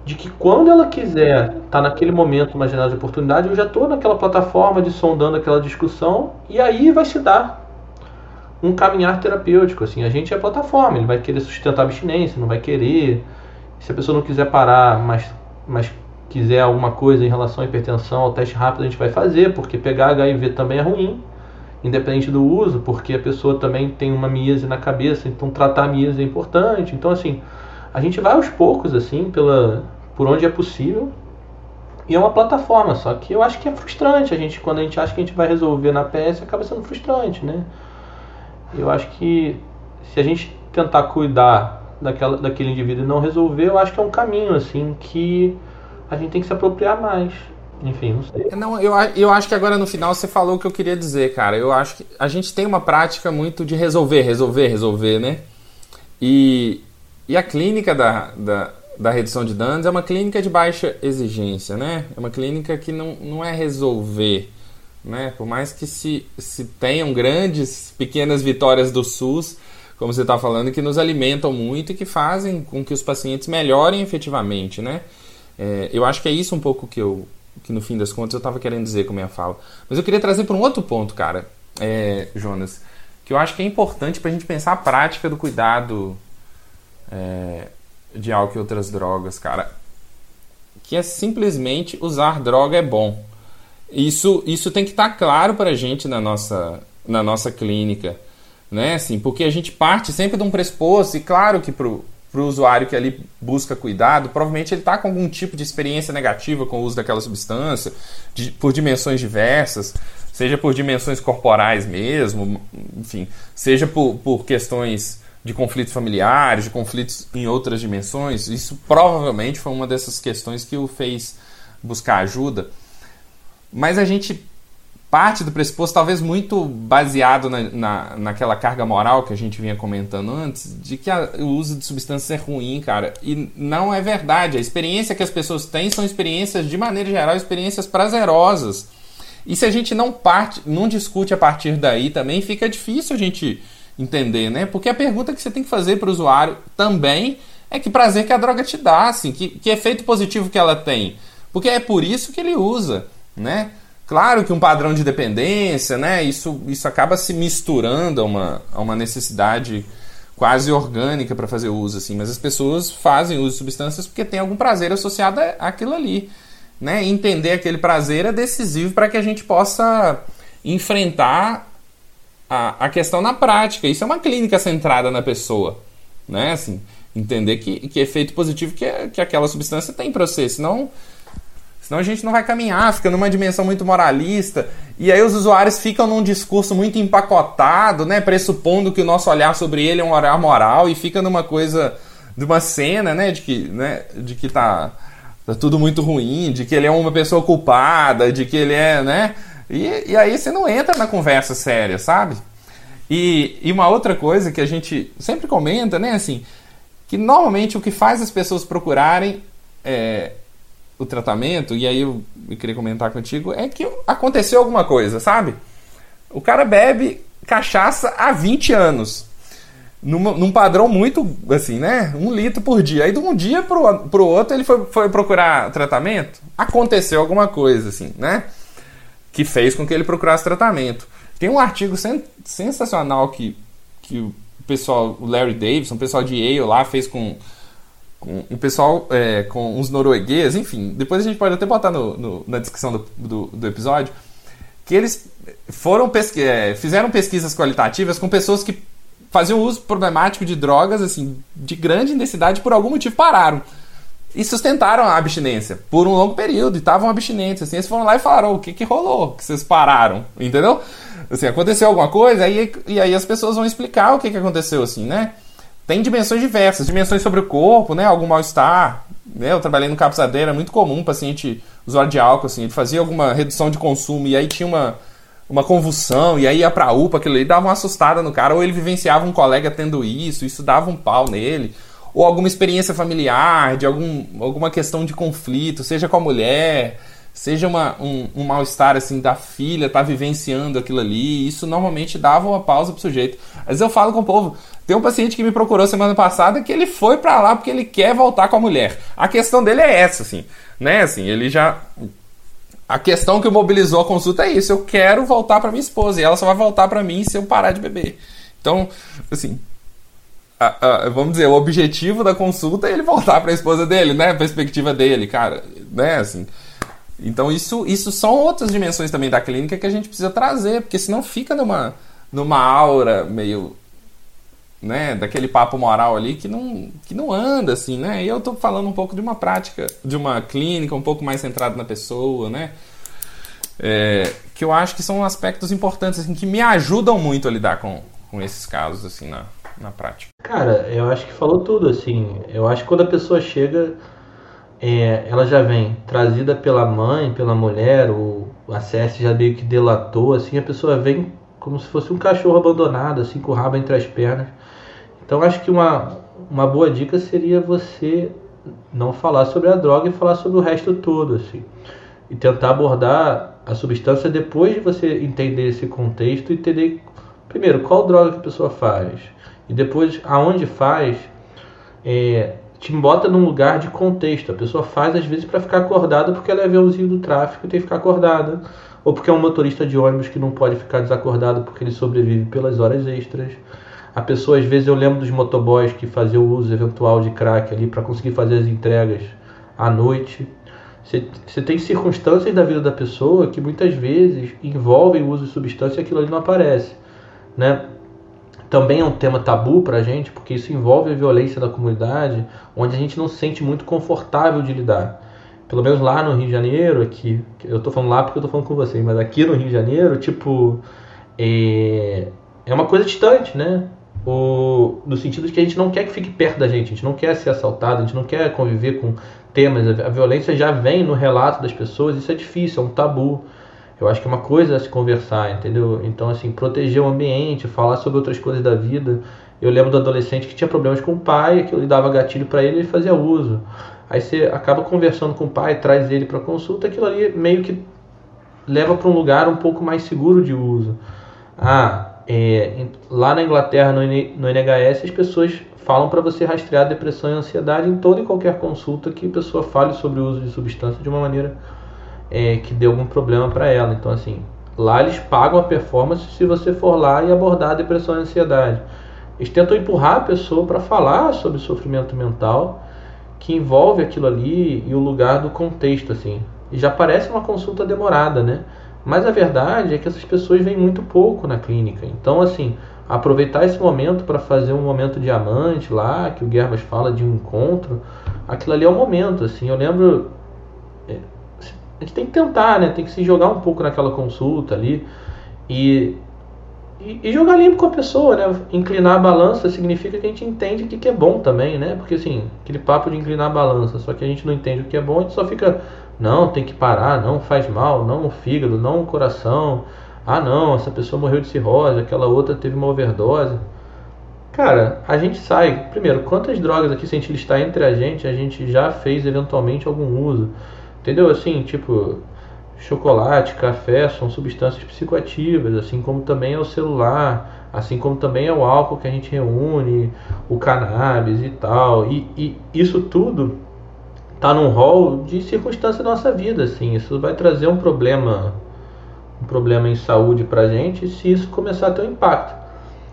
E: de que quando ela quiser estar tá naquele momento, uma janela de oportunidade, eu já estou naquela plataforma de sondando aquela discussão e aí vai se dar um caminhar terapêutico. Assim, a gente é a plataforma, ele vai querer sustentar a abstinência, não vai querer. Se a pessoa não quiser parar, mas, mas quiser alguma coisa em relação à hipertensão, ao teste rápido a gente vai fazer, porque pegar HIV também é ruim independente do uso, porque a pessoa também tem uma míase na cabeça, então tratar a míase é importante. Então, assim, a gente vai aos poucos, assim, pela, por onde é possível. E é uma plataforma, só que eu acho que é frustrante. A gente, quando a gente acha que a gente vai resolver na PS, acaba sendo frustrante, né? Eu acho que se a gente tentar cuidar daquela, daquele indivíduo e não resolver, eu acho que é um caminho, assim, que a gente tem que se apropriar mais. Enfim, não sei.
C: Não, eu, eu acho que agora no final você falou o que eu queria dizer, cara. Eu acho que a gente tem uma prática muito de resolver, resolver, resolver, né? E, e a clínica da, da, da redução de danos é uma clínica de baixa exigência, né? É uma clínica que não, não é resolver, né? Por mais que se, se tenham grandes, pequenas vitórias do SUS, como você está falando, que nos alimentam muito e que fazem com que os pacientes melhorem efetivamente, né? É, eu acho que é isso um pouco que eu, que no fim das contas eu estava querendo dizer com a minha fala. Mas eu queria trazer para um outro ponto, cara, é, Jonas, que eu acho que é importante para a gente pensar a prática do cuidado é, de álcool e outras drogas, cara. Que é simplesmente usar droga é bom. Isso, isso tem que estar tá claro para a gente na nossa, na nossa clínica. Né? Assim, porque a gente parte sempre de um pressuposto, e claro que pro, para o usuário que ali busca cuidado, provavelmente ele está com algum tipo de experiência negativa com o uso daquela substância, de, por dimensões diversas, seja por dimensões corporais mesmo, enfim, seja por, por questões de conflitos familiares, de conflitos em outras dimensões. Isso provavelmente foi uma dessas questões que o fez buscar ajuda. Mas a gente parte do pressuposto, talvez muito baseado na, na, naquela carga moral que a gente vinha comentando antes, de que a, o uso de substâncias é ruim, cara. E não é verdade. A experiência que as pessoas têm são experiências, de maneira geral, experiências prazerosas. E se a gente não parte, não discute a partir daí também, fica difícil a gente entender, né? Porque a pergunta que você tem que fazer para o usuário também é que prazer que a droga te dá, assim, que, que efeito positivo que ela tem. Porque é por isso que ele usa, né? Claro que um padrão de dependência, né? Isso, isso acaba se misturando a uma, a uma necessidade quase orgânica para fazer uso, assim. Mas as pessoas fazem uso de substâncias porque tem algum prazer associado àquilo ali, né? Entender aquele prazer é decisivo para que a gente possa enfrentar a, a questão na prática. Isso é uma clínica centrada na pessoa, né? Assim, entender que, que efeito positivo que, que aquela substância tem para você, senão Senão a gente não vai caminhar, fica numa dimensão muito moralista. E aí os usuários ficam num discurso muito empacotado, né? Pressupondo que o nosso olhar sobre ele é um olhar moral e fica numa coisa de uma cena, né? De que, né? De que tá, tá tudo muito ruim, de que ele é uma pessoa culpada, de que ele é, né? E, e aí você não entra na conversa séria, sabe? E, e uma outra coisa que a gente sempre comenta, né? Assim, que normalmente o que faz as pessoas procurarem é, o tratamento, e aí eu, queria comentar contigo, é que aconteceu alguma coisa, sabe? O cara bebe cachaça há 20 anos. Num, num, padrão muito, assim, né? Um litro por dia. Aí de um dia pro, pro outro ele foi, foi procurar tratamento. Aconteceu alguma coisa, assim, né? Que fez com que ele procurasse tratamento. Tem um artigo sen sensacional que, que o pessoal, o Larry Davidson, o pessoal de Yale lá fez com com pessoal é, com uns noruegueses, enfim, depois a gente pode até botar no, no, na descrição do, do, do, episódio, que eles foram é, fizeram pesquisas qualitativas com pessoas que faziam uso problemático de drogas, assim, de grande intensidade, por algum motivo pararam. E sustentaram a abstinência por um longo período, e estavam abstinentes, assim, eles foram lá e falaram, o que que rolou, que vocês pararam, entendeu? Assim, aconteceu alguma coisa, aí, e aí as pessoas vão explicar o que que aconteceu, assim, né? Tem dimensões diversas, dimensões sobre o corpo, né? Algum mal-estar. Né? Eu trabalhei no capsadeira, é muito comum o paciente usuário de álcool, assim, ele fazia alguma redução de consumo e aí tinha uma, uma convulsão, e aí ia pra UPA, aquilo ali dava uma assustada no cara, ou ele vivenciava um colega tendo isso, isso dava um pau nele, ou alguma experiência familiar, de algum, alguma questão de conflito, seja com a mulher, seja uma, um, um mal-estar assim da filha, tá vivenciando aquilo ali, isso normalmente dava uma pausa pro sujeito. Mas eu falo com o povo, tem um paciente que me procurou semana passada que ele foi para lá porque ele quer voltar com a mulher. A questão dele é essa, assim, né? Assim, ele já a questão que mobilizou a consulta é isso, eu quero voltar para minha esposa e ela só vai voltar para mim se eu parar de beber. Então, assim, a, a, vamos dizer, o objetivo da consulta é ele voltar para a esposa dele, né? A perspectiva dele, cara, né? Assim, então isso, isso são outras dimensões também da clínica que a gente precisa trazer, porque senão fica numa, numa aura meio né, daquele papo moral ali que não, que não anda assim, né? E eu estou falando um pouco de uma prática, de uma clínica um pouco mais centrada na pessoa, né? É, que eu acho que são aspectos importantes assim, que me ajudam muito a lidar com, com esses casos assim na, na prática.
E: Cara, eu acho que falou tudo assim. Eu acho que quando a pessoa chega, é, ela já vem trazida pela mãe, pela mulher, o, acesso já meio que delatou, assim, a pessoa vem como se fosse um cachorro abandonado, assim, com o rabo entre as pernas então acho que uma, uma boa dica seria você não falar sobre a droga e falar sobre o resto todo, assim. E tentar abordar a substância depois de você entender esse contexto e entender, primeiro, qual droga que a pessoa faz. E depois, aonde faz, é, te bota num lugar de contexto. A pessoa faz, às vezes, para ficar acordada porque ela é aviãozinho do tráfico e tem que ficar acordada. Ou porque é um motorista de ônibus que não pode ficar desacordado porque ele sobrevive pelas horas extras. A pessoa, às vezes, eu lembro dos motoboys que faziam uso eventual de crack ali para conseguir fazer as entregas à noite. Você tem circunstâncias da vida da pessoa que muitas vezes envolvem o uso de substância e aquilo ali não aparece. Né? Também é um tema tabu para a gente, porque isso envolve a violência da comunidade, onde a gente não se sente muito confortável de lidar. Pelo menos lá no Rio de Janeiro, aqui, eu estou falando lá porque eu estou falando com você, mas aqui no Rio de Janeiro, tipo, é, é uma coisa distante, né? o, no sentido de que a gente não quer que fique perto da gente, a gente não quer ser assaltado, a gente não quer conviver com temas. A violência já vem no relato das pessoas, isso é difícil, é um tabu. Eu acho que é uma coisa a se conversar, entendeu? Então, assim, proteger o ambiente, falar sobre outras coisas da vida. Eu lembro do adolescente que tinha problemas com o pai, que ele dava gatilho para ele e ele fazia uso. Aí você acaba conversando com o pai, traz ele para consulta, aquilo ali meio que leva para um lugar um pouco mais seguro de uso. Ah, é, lá na Inglaterra, no, no NHS, as pessoas falam para você rastrear depressão e ansiedade em toda e qualquer consulta que a pessoa fale sobre o uso de substância de uma maneira é, que dê algum problema para ela. Então, assim, lá eles pagam a performance se você for lá e abordar a depressão e a ansiedade. Eles tentam empurrar a pessoa para falar sobre sofrimento mental que envolve aquilo ali e o lugar do contexto, assim. E já parece uma consulta demorada, né? Mas a verdade é que essas pessoas vêm muito pouco na clínica. Então, assim, aproveitar esse momento para fazer um momento diamante lá, que o Guermas fala de um encontro, aquilo ali é o momento, assim. Eu lembro é, a gente tem que tentar, né? Tem que se jogar um pouco naquela consulta ali e, e, e, jogar limpo com a pessoa, né? Inclinar a balança significa que a gente entende o que, que é bom também, né? Porque assim, aquele papo de inclinar a balança, só que a gente não entende o que é bom, a gente só fica, não, tem que parar, não faz mal, não o fígado, não o coração. Ah, não, essa pessoa morreu de cirrose, aquela outra teve uma overdose. Cara, a gente sai. Primeiro, quantas drogas aqui, se a gente listar entre a gente, a gente já fez eventualmente algum uso? Entendeu? Assim, tipo, chocolate, café são substâncias psicoativas, assim como também é o celular, assim como também é o álcool que a gente reúne, o cannabis e tal. E, e isso tudo tá num rol de circunstância da nossa vida, assim. Isso vai trazer um problema, um problema em saúde pra gente se isso começar a ter um impacto.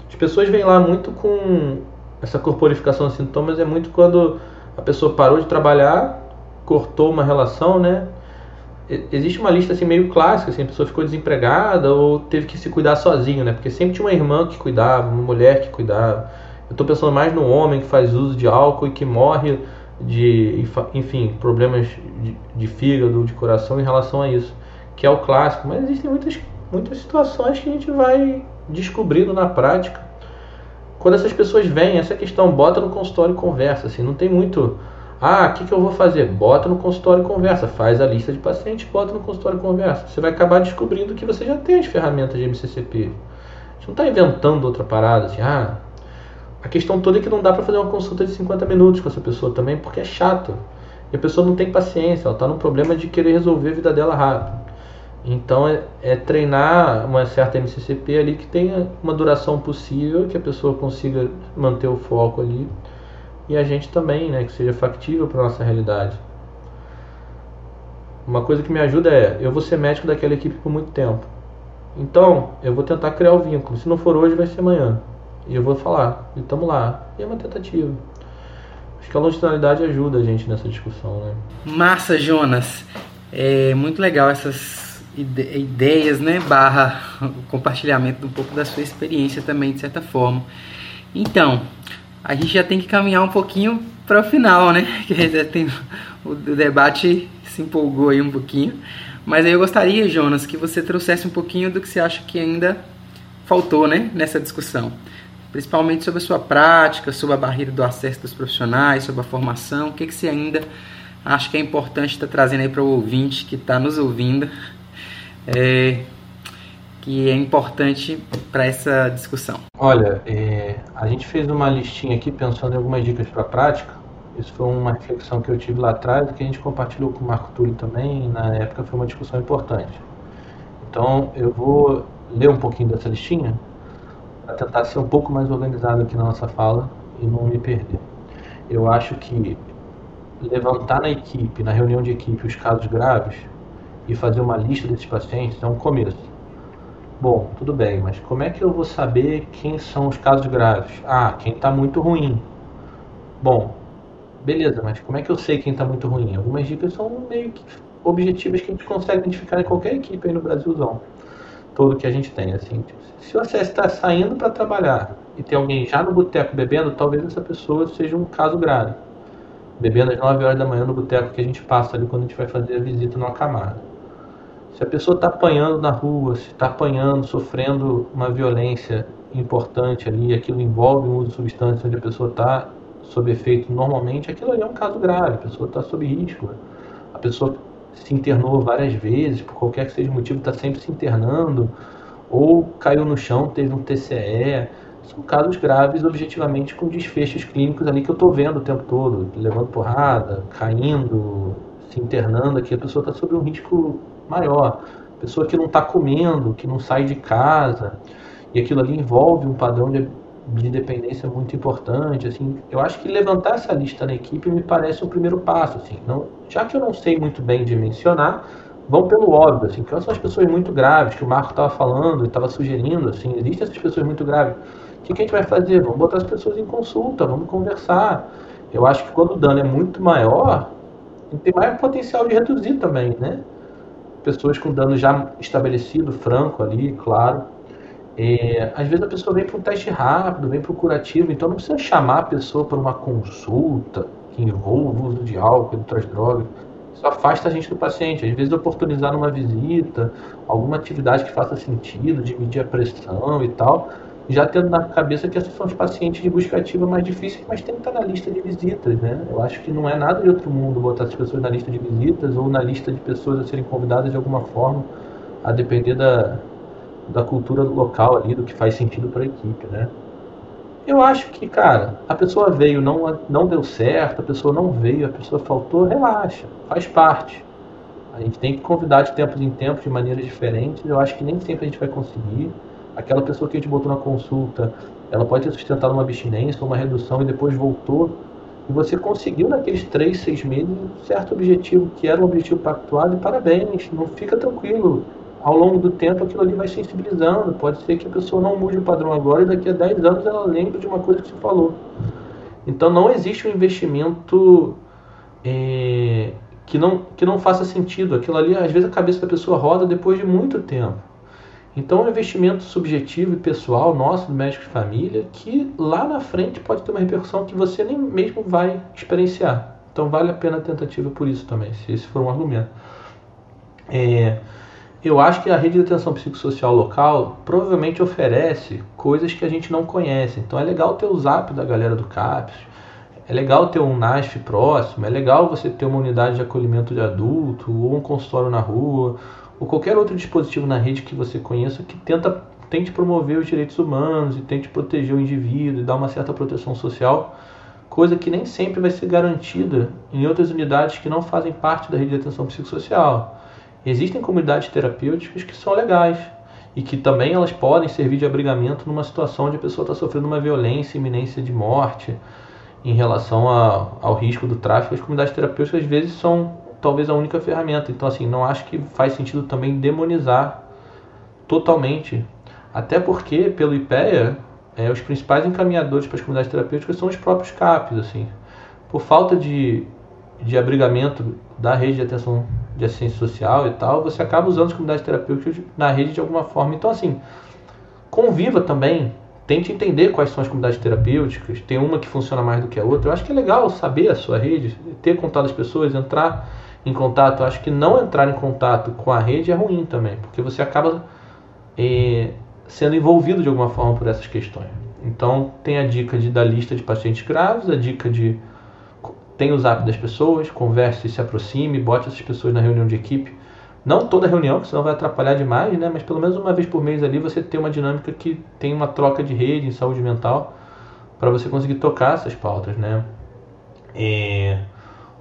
E: As pessoas vêm lá muito com essa corporificação de sintomas é muito quando a pessoa parou de trabalhar cortou uma relação, né? Existe uma lista assim meio clássica, assim, a pessoa ficou desempregada ou teve que se cuidar sozinho, né? Porque sempre tinha uma irmã que cuidava, uma mulher que cuidava. Eu estou pensando mais no homem que faz uso de álcool e que morre de, enfim, problemas de, de fígado, de coração em relação a isso, que é o clássico. Mas existem muitas, muitas situações que a gente vai descobrindo na prática. Quando essas pessoas vêm, essa questão bota no consultório e conversa, assim, não tem muito ah, o que, que eu vou fazer? Bota no consultório e conversa. Faz a lista de pacientes, bota no consultório e conversa. Você vai acabar descobrindo que você já tem as ferramentas de MCCP. Gente não está inventando outra parada. Assim, ah, a questão toda é que não dá para fazer uma consulta de 50 minutos com essa pessoa também, porque é chato. E a pessoa não tem paciência, ela está no problema de querer resolver a vida dela rápido. Então é, é, treinar uma certa MCCP ali que tenha uma duração possível, que a pessoa consiga manter o foco ali e a gente também, né, que seja factível para nossa realidade. Uma coisa que me ajuda é, eu vou ser médico daquela equipe por muito tempo. Então, eu vou tentar criar o vínculo. Se não for hoje, vai ser amanhã. E eu vou falar, e estamos lá. E é uma tentativa. Acho que a longitudinalidade ajuda a gente nessa discussão, né?
D: Massa, Jonas. É muito legal essas ide ideias, né? Barra o compartilhamento um pouco da sua experiência também, de certa forma. Então, a gente já tem que caminhar um pouquinho para o final, né? Que tem, o, debate se empolgou aí um pouquinho. Mas aí eu gostaria, Jonas, que você trouxesse um pouquinho do que você acha que ainda faltou, né, nessa discussão. Principalmente sobre a sua prática, sobre a barreira do acesso dos profissionais, sobre a formação. O que, que você ainda acha que é importante estar tá trazendo aí para o ouvinte que está nos ouvindo. É, que é importante para essa discussão?
E: Olha, é, a gente fez uma listinha aqui pensando em algumas dicas para a prática. Isso foi uma reflexão que eu tive lá atrás, que a gente compartilhou com o Marco Túlio também. Na época foi uma discussão importante. Então eu vou ler um pouquinho dessa listinha para tentar ser um pouco mais organizado aqui na nossa fala e não me perder. Eu acho que levantar na equipe, na reunião de equipe, os casos graves e fazer uma lista desses pacientes é um começo Bom, tudo bem, mas como é que eu vou saber quem são os casos graves? Ah, quem está muito ruim. Bom, beleza, mas como é que eu sei quem está muito ruim? Algumas dicas são meio que objetivas que a gente consegue identificar em qualquer equipe aí no Brasilzão. Todo que a gente tem, assim. Se você está saindo para trabalhar e tem alguém já no boteco bebendo, talvez essa pessoa seja um caso grave. Bebendo às 9 horas da manhã no boteco que a gente passa ali quando a gente vai fazer a visita no Acamar. Se a pessoa está apanhando na rua, se está apanhando, sofrendo uma violência importante ali, aquilo envolve um uso de substância onde a pessoa está sob efeito normalmente, aquilo ali é um caso grave, a pessoa está sob risco. A pessoa se internou várias vezes, por qualquer que seja o motivo, está sempre se internando, ou caiu no chão, teve um TCE. São casos graves, objetivamente, com desfechos clínicos ali que eu estou vendo o tempo todo, levando porrada, caindo, se internando aqui. A pessoa está sob um risco maior. Pessoa que não está comendo, que não sai de casa, e aquilo ali envolve um padrão de de dependência muito importante, assim, eu acho que levantar essa lista na equipe me parece um primeiro passo, assim, não, já que eu não sei muito bem dimensionar, vão pelo óbvio, assim, que são as pessoas muito graves, que o Marco estava falando e estava sugerindo, assim, existem essas pessoas muito graves, o que, que a gente vai fazer? Vamos botar as pessoas em consulta, vamos conversar, eu acho que quando o dano é muito maior, tem maior potencial de reduzir também, né, pessoas com dano já estabelecido, franco ali, claro, é, às vezes a pessoa vem para um teste rápido, vem para o curativo, então não precisa chamar a pessoa para uma consulta que envolva o uso de álcool e outras drogas. Isso afasta a gente do paciente. Às vezes oportunizar numa visita, alguma atividade que faça sentido, de medir a pressão e tal, já tendo na cabeça que esses são os pacientes de busca ativa mais difíceis, mas tem que estar na lista de visitas, né? Eu acho que não é nada de outro mundo botar essas pessoas na lista de visitas ou na lista de pessoas a serem convidadas de alguma forma, a depender da, da cultura local ali, do que faz sentido para a equipe, né? Eu acho que, cara, a pessoa veio, não, não deu certo, a pessoa não veio, a pessoa faltou, relaxa, faz parte. A gente tem que convidar de tempos em tempos, de maneiras diferentes. Eu acho que nem sempre a gente vai conseguir. Aquela pessoa que a gente botou na consulta, ela pode ter sustentado uma abstinência, uma redução e depois voltou. E você conseguiu naqueles três, seis meses um certo objetivo, que era um objetivo pactuado, e parabéns, não fica tranquilo ao longo do tempo aquilo ali vai sensibilizando. Pode ser que a pessoa não mude o padrão agora e daqui a 10 anos ela lembre de uma coisa que você falou. Então não existe um investimento é, que, não, que não faça sentido. Aquilo ali, às vezes, a cabeça da pessoa roda depois de muito tempo. Então é um investimento subjetivo e pessoal nosso, do médico de família, que lá na frente pode ter uma repercussão que você nem mesmo vai experienciar. Então vale a pena a tentativa por isso também, se esse for um argumento. É, eu acho que a rede de atenção psicossocial local provavelmente oferece coisas que a gente não conhece. Então é legal ter o zap da galera do CAPS, é legal ter um NASF próximo, é legal você ter uma unidade de acolhimento de adulto, ou um consultório na rua, ou qualquer outro dispositivo na rede que você conheça que tenta, tente promover os direitos humanos e tente proteger o indivíduo e dar uma certa proteção social, coisa que nem sempre vai ser garantida em outras unidades que não fazem parte da rede de atenção psicossocial. Existem comunidades terapêuticas que são legais e que também elas podem servir de abrigamento numa situação onde a pessoa está sofrendo uma violência, iminência de morte em relação a, ao risco do tráfico. As comunidades terapêuticas às vezes são talvez a única ferramenta. Então assim, não acho que faz sentido também demonizar totalmente, até porque pelo IPEA é, os principais encaminhadores para as comunidades terapêuticas são os próprios CAPs, assim, por falta de, de abrigamento da rede de atenção de assistência social e tal, você acaba usando as comunidades terapêuticas na rede de alguma forma. Então, assim, conviva também, tente entender quais são as comunidades terapêuticas, tem uma que funciona mais do que a outra. Eu acho que é legal saber a sua rede, ter contato das pessoas, entrar em contato. Acho que não entrar em contato com a rede é ruim também, porque você acaba é, sendo envolvido de alguma forma por essas questões. Então, tem a dica de, da lista de pacientes graves, a dica de tenha o zap das pessoas, converse, se aproxime, bote essas pessoas na reunião de equipe. Não toda reunião, que senão vai atrapalhar demais, né? Mas pelo menos uma vez por mês ali você tem uma dinâmica que tem uma troca de rede em saúde mental para você conseguir tocar essas pautas, né? É...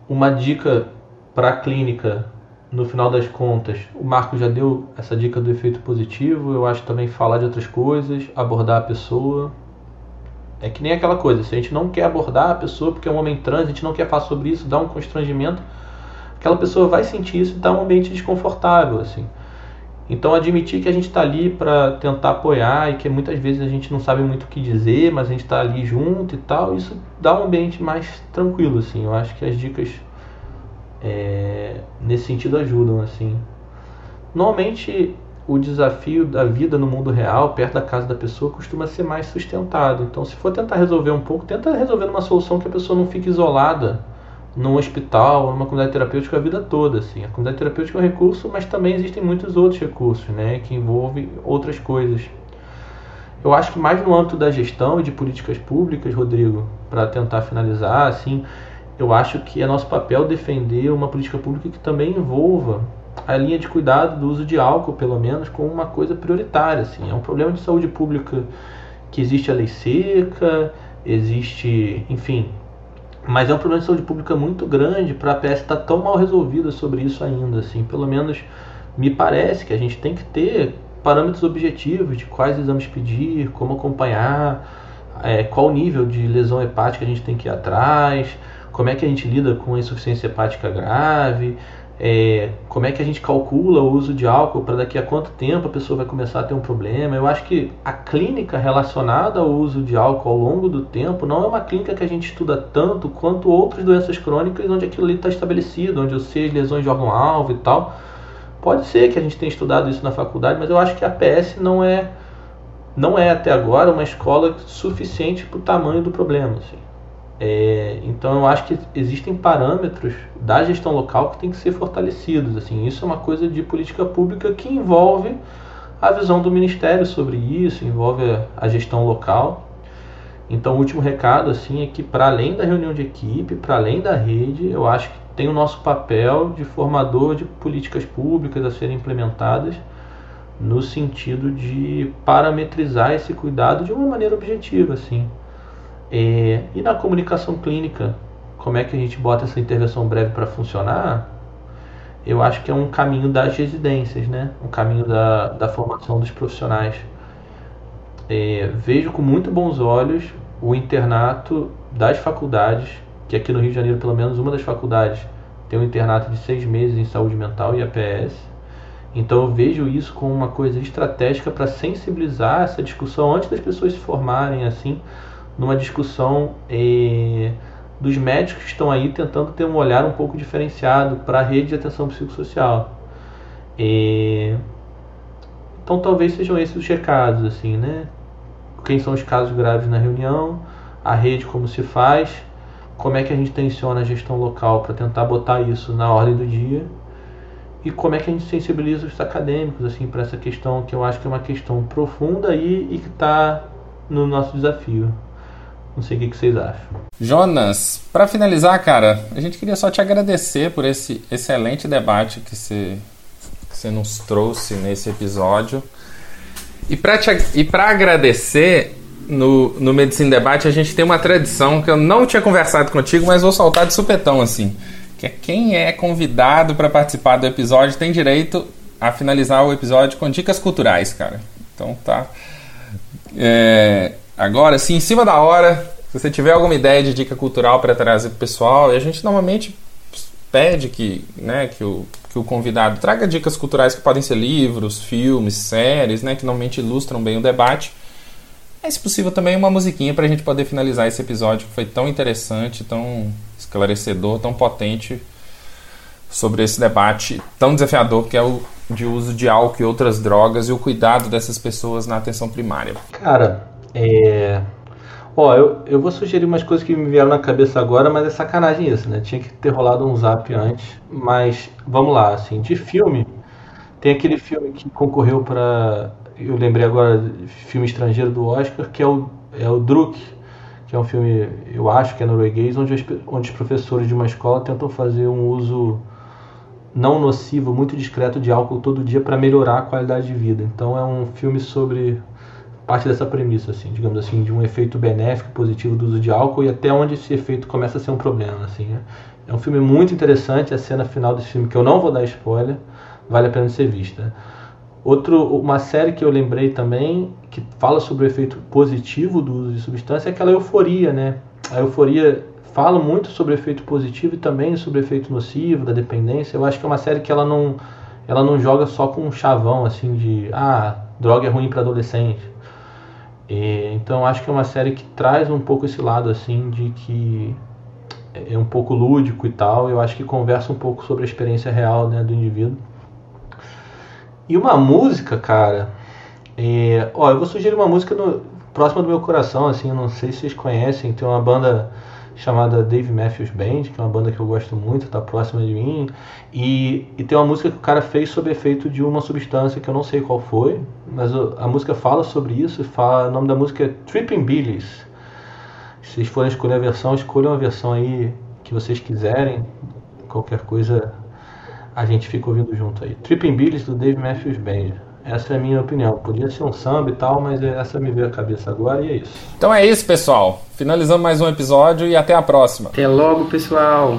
E: Uma dica para a clínica, no final das contas, o Marco já deu essa dica do efeito positivo. Eu acho também falar de outras coisas, abordar a pessoa, é que nem aquela coisa, se a gente não quer abordar a pessoa porque é um homem trans, a gente não quer falar sobre isso, dá um constrangimento, aquela pessoa vai sentir isso e está um ambiente desconfortável, assim. Então admitir que a gente está ali para tentar apoiar e que muitas vezes a gente não sabe muito o que dizer, mas a gente está ali junto e tal, isso dá um ambiente mais tranquilo, assim. Eu acho que as dicas é, nesse sentido ajudam, assim. Normalmente o desafio da vida no mundo real, perto da casa da pessoa, costuma ser mais sustentado. Então, se for tentar resolver um pouco, tenta resolver uma solução que a pessoa não fique isolada num hospital, numa comunidade terapêutica a vida toda. Assim. A comunidade terapêutica é um recurso, mas também existem muitos outros recursos, né, que envolvem outras coisas. Eu acho que mais no âmbito da gestão e de políticas públicas, Rodrigo, para tentar finalizar, assim, eu acho que é nosso papel defender uma política pública que também envolva a linha de cuidado do uso de álcool, pelo menos, como uma coisa prioritária. Assim. É um problema de saúde pública que existe a lei seca, existe, enfim. Mas é um problema de saúde pública muito grande para a PS estar tá tão mal resolvida sobre isso ainda. Assim. Pelo menos me parece que a gente tem que ter parâmetros objetivos de quais exames pedir, como acompanhar, é, qual nível de lesão hepática a gente tem que ir atrás, como é que a gente lida com a insuficiência hepática grave, é, como é que a gente calcula o uso de álcool para daqui a quanto tempo a pessoa vai começar a ter um problema. Eu acho que a clínica relacionada ao uso de álcool ao longo do tempo não é uma clínica que a gente estuda tanto quanto outras doenças crônicas onde aquilo ali está estabelecido, onde eu sei as lesões de órgão-alvo e tal. Pode ser que a gente tenha estudado isso na faculdade, mas eu acho que a PS não é, não é até agora uma escola suficiente para o tamanho do problema. Assim. É, então eu acho que existem parâmetros da gestão local que tem que ser fortalecidos. Assim, isso é uma coisa de política pública que envolve a visão do ministério sobre isso, envolve a gestão local. Então o último recado assim é que para além da reunião de equipe, para além da rede, eu acho que tem o nosso papel de formador de políticas públicas a serem implementadas no sentido de parametrizar esse cuidado de uma maneira objetiva, assim. É, e na comunicação clínica, como é que a gente bota essa intervenção breve para funcionar? Eu acho que é um caminho das residências, né? Um caminho da, da formação dos profissionais. É, vejo com muito bons olhos o internato das faculdades, que aqui no Rio de Janeiro, pelo menos uma das faculdades, tem um internato de seis meses em saúde mental e APS. Então eu vejo isso como uma coisa estratégica para sensibilizar essa discussão antes das pessoas se formarem, assim, numa discussão eh, dos médicos que estão aí tentando ter um olhar um pouco diferenciado para a rede de atenção psicossocial. Eh, então talvez sejam esses os recados, assim, né? Quem são os casos graves na reunião, a rede como se faz, como é que a gente tensiona a gestão local para tentar botar isso na ordem do dia e como é que a gente sensibiliza os acadêmicos assim para essa questão que eu acho que é uma questão profunda e, e que está no nosso desafio. Não sei o que, vocês acham.
C: Jonas, para finalizar, cara, a gente queria só te agradecer por esse excelente debate que você, que você nos trouxe nesse episódio. E para agradecer, no, no Medicina Debate a gente tem uma tradição que eu não tinha conversado contigo, mas vou soltar de supetão assim. Que é quem é convidado para participar do episódio tem direito a finalizar o episódio com dicas culturais, cara. Então tá. É, agora, sim, em cima da hora, se você tiver alguma ideia de dica cultural para trazer para o pessoal, a gente normalmente pede que, né, que, o, que o convidado traga dicas culturais que podem ser livros, filmes, séries, né, que normalmente ilustram bem o debate. É, se possível, também uma musiquinha para a gente poder finalizar esse episódio que foi tão interessante, tão esclarecedor, tão potente sobre esse debate tão desafiador que é o de uso de álcool e outras drogas e o cuidado dessas pessoas na atenção primária.
E: Cara, é. Ó, eu, eu vou sugerir umas coisas que me vieram na cabeça agora, mas é sacanagem isso, né? Tinha que ter rolado um zap antes. Mas vamos lá, assim, de filme, tem aquele filme que concorreu para. Eu lembrei agora, filme estrangeiro do Oscar, que é o, é o Druk, que é um filme, eu acho que é norueguês, onde os, onde os professores de uma escola tentam fazer um uso não nocivo, muito discreto de álcool todo dia para melhorar a qualidade de vida. Então é um filme sobre parte dessa premissa, assim, digamos assim, de um efeito benéfico, positivo do uso de álcool e até onde esse efeito começa a ser um problema, assim. Né? É um filme muito interessante, a cena final desse filme que eu não vou dar spoiler, vale a pena ser vista. Outro, uma série que eu lembrei também que fala sobre o efeito positivo do uso de substância é aquela euforia, né? A euforia fala muito sobre o efeito positivo e também sobre o efeito nocivo da dependência. Eu acho que é uma série que ela não ela não joga só com um chavão assim de ah droga é ruim para adolescente. E, então acho que é uma série que traz um pouco esse lado assim de que é um pouco lúdico e tal. Eu acho que conversa um pouco sobre a experiência real né, do indivíduo. E uma música, cara. É, ó, eu vou sugerir uma música no, próxima do meu coração, assim, não sei se vocês conhecem, tem uma banda chamada Dave Matthews Band, que é uma banda que eu gosto muito, tá próxima de mim. E, e tem uma música que o cara fez sob efeito de uma substância que eu não sei qual foi, mas a música fala sobre isso, fala, o nome da música é Tripping Billies. Se vocês forem escolher a versão, escolham a versão aí que vocês quiserem. Qualquer coisa a gente fica ouvindo junto aí. Tripping Billies do Dave Matthews Band. Essa é a minha opinião. Podia ser um samba e tal, mas essa me veio à cabeça agora e é isso.
C: Então é isso, pessoal. Finalizamos mais um episódio e até a próxima.
D: Até logo, pessoal.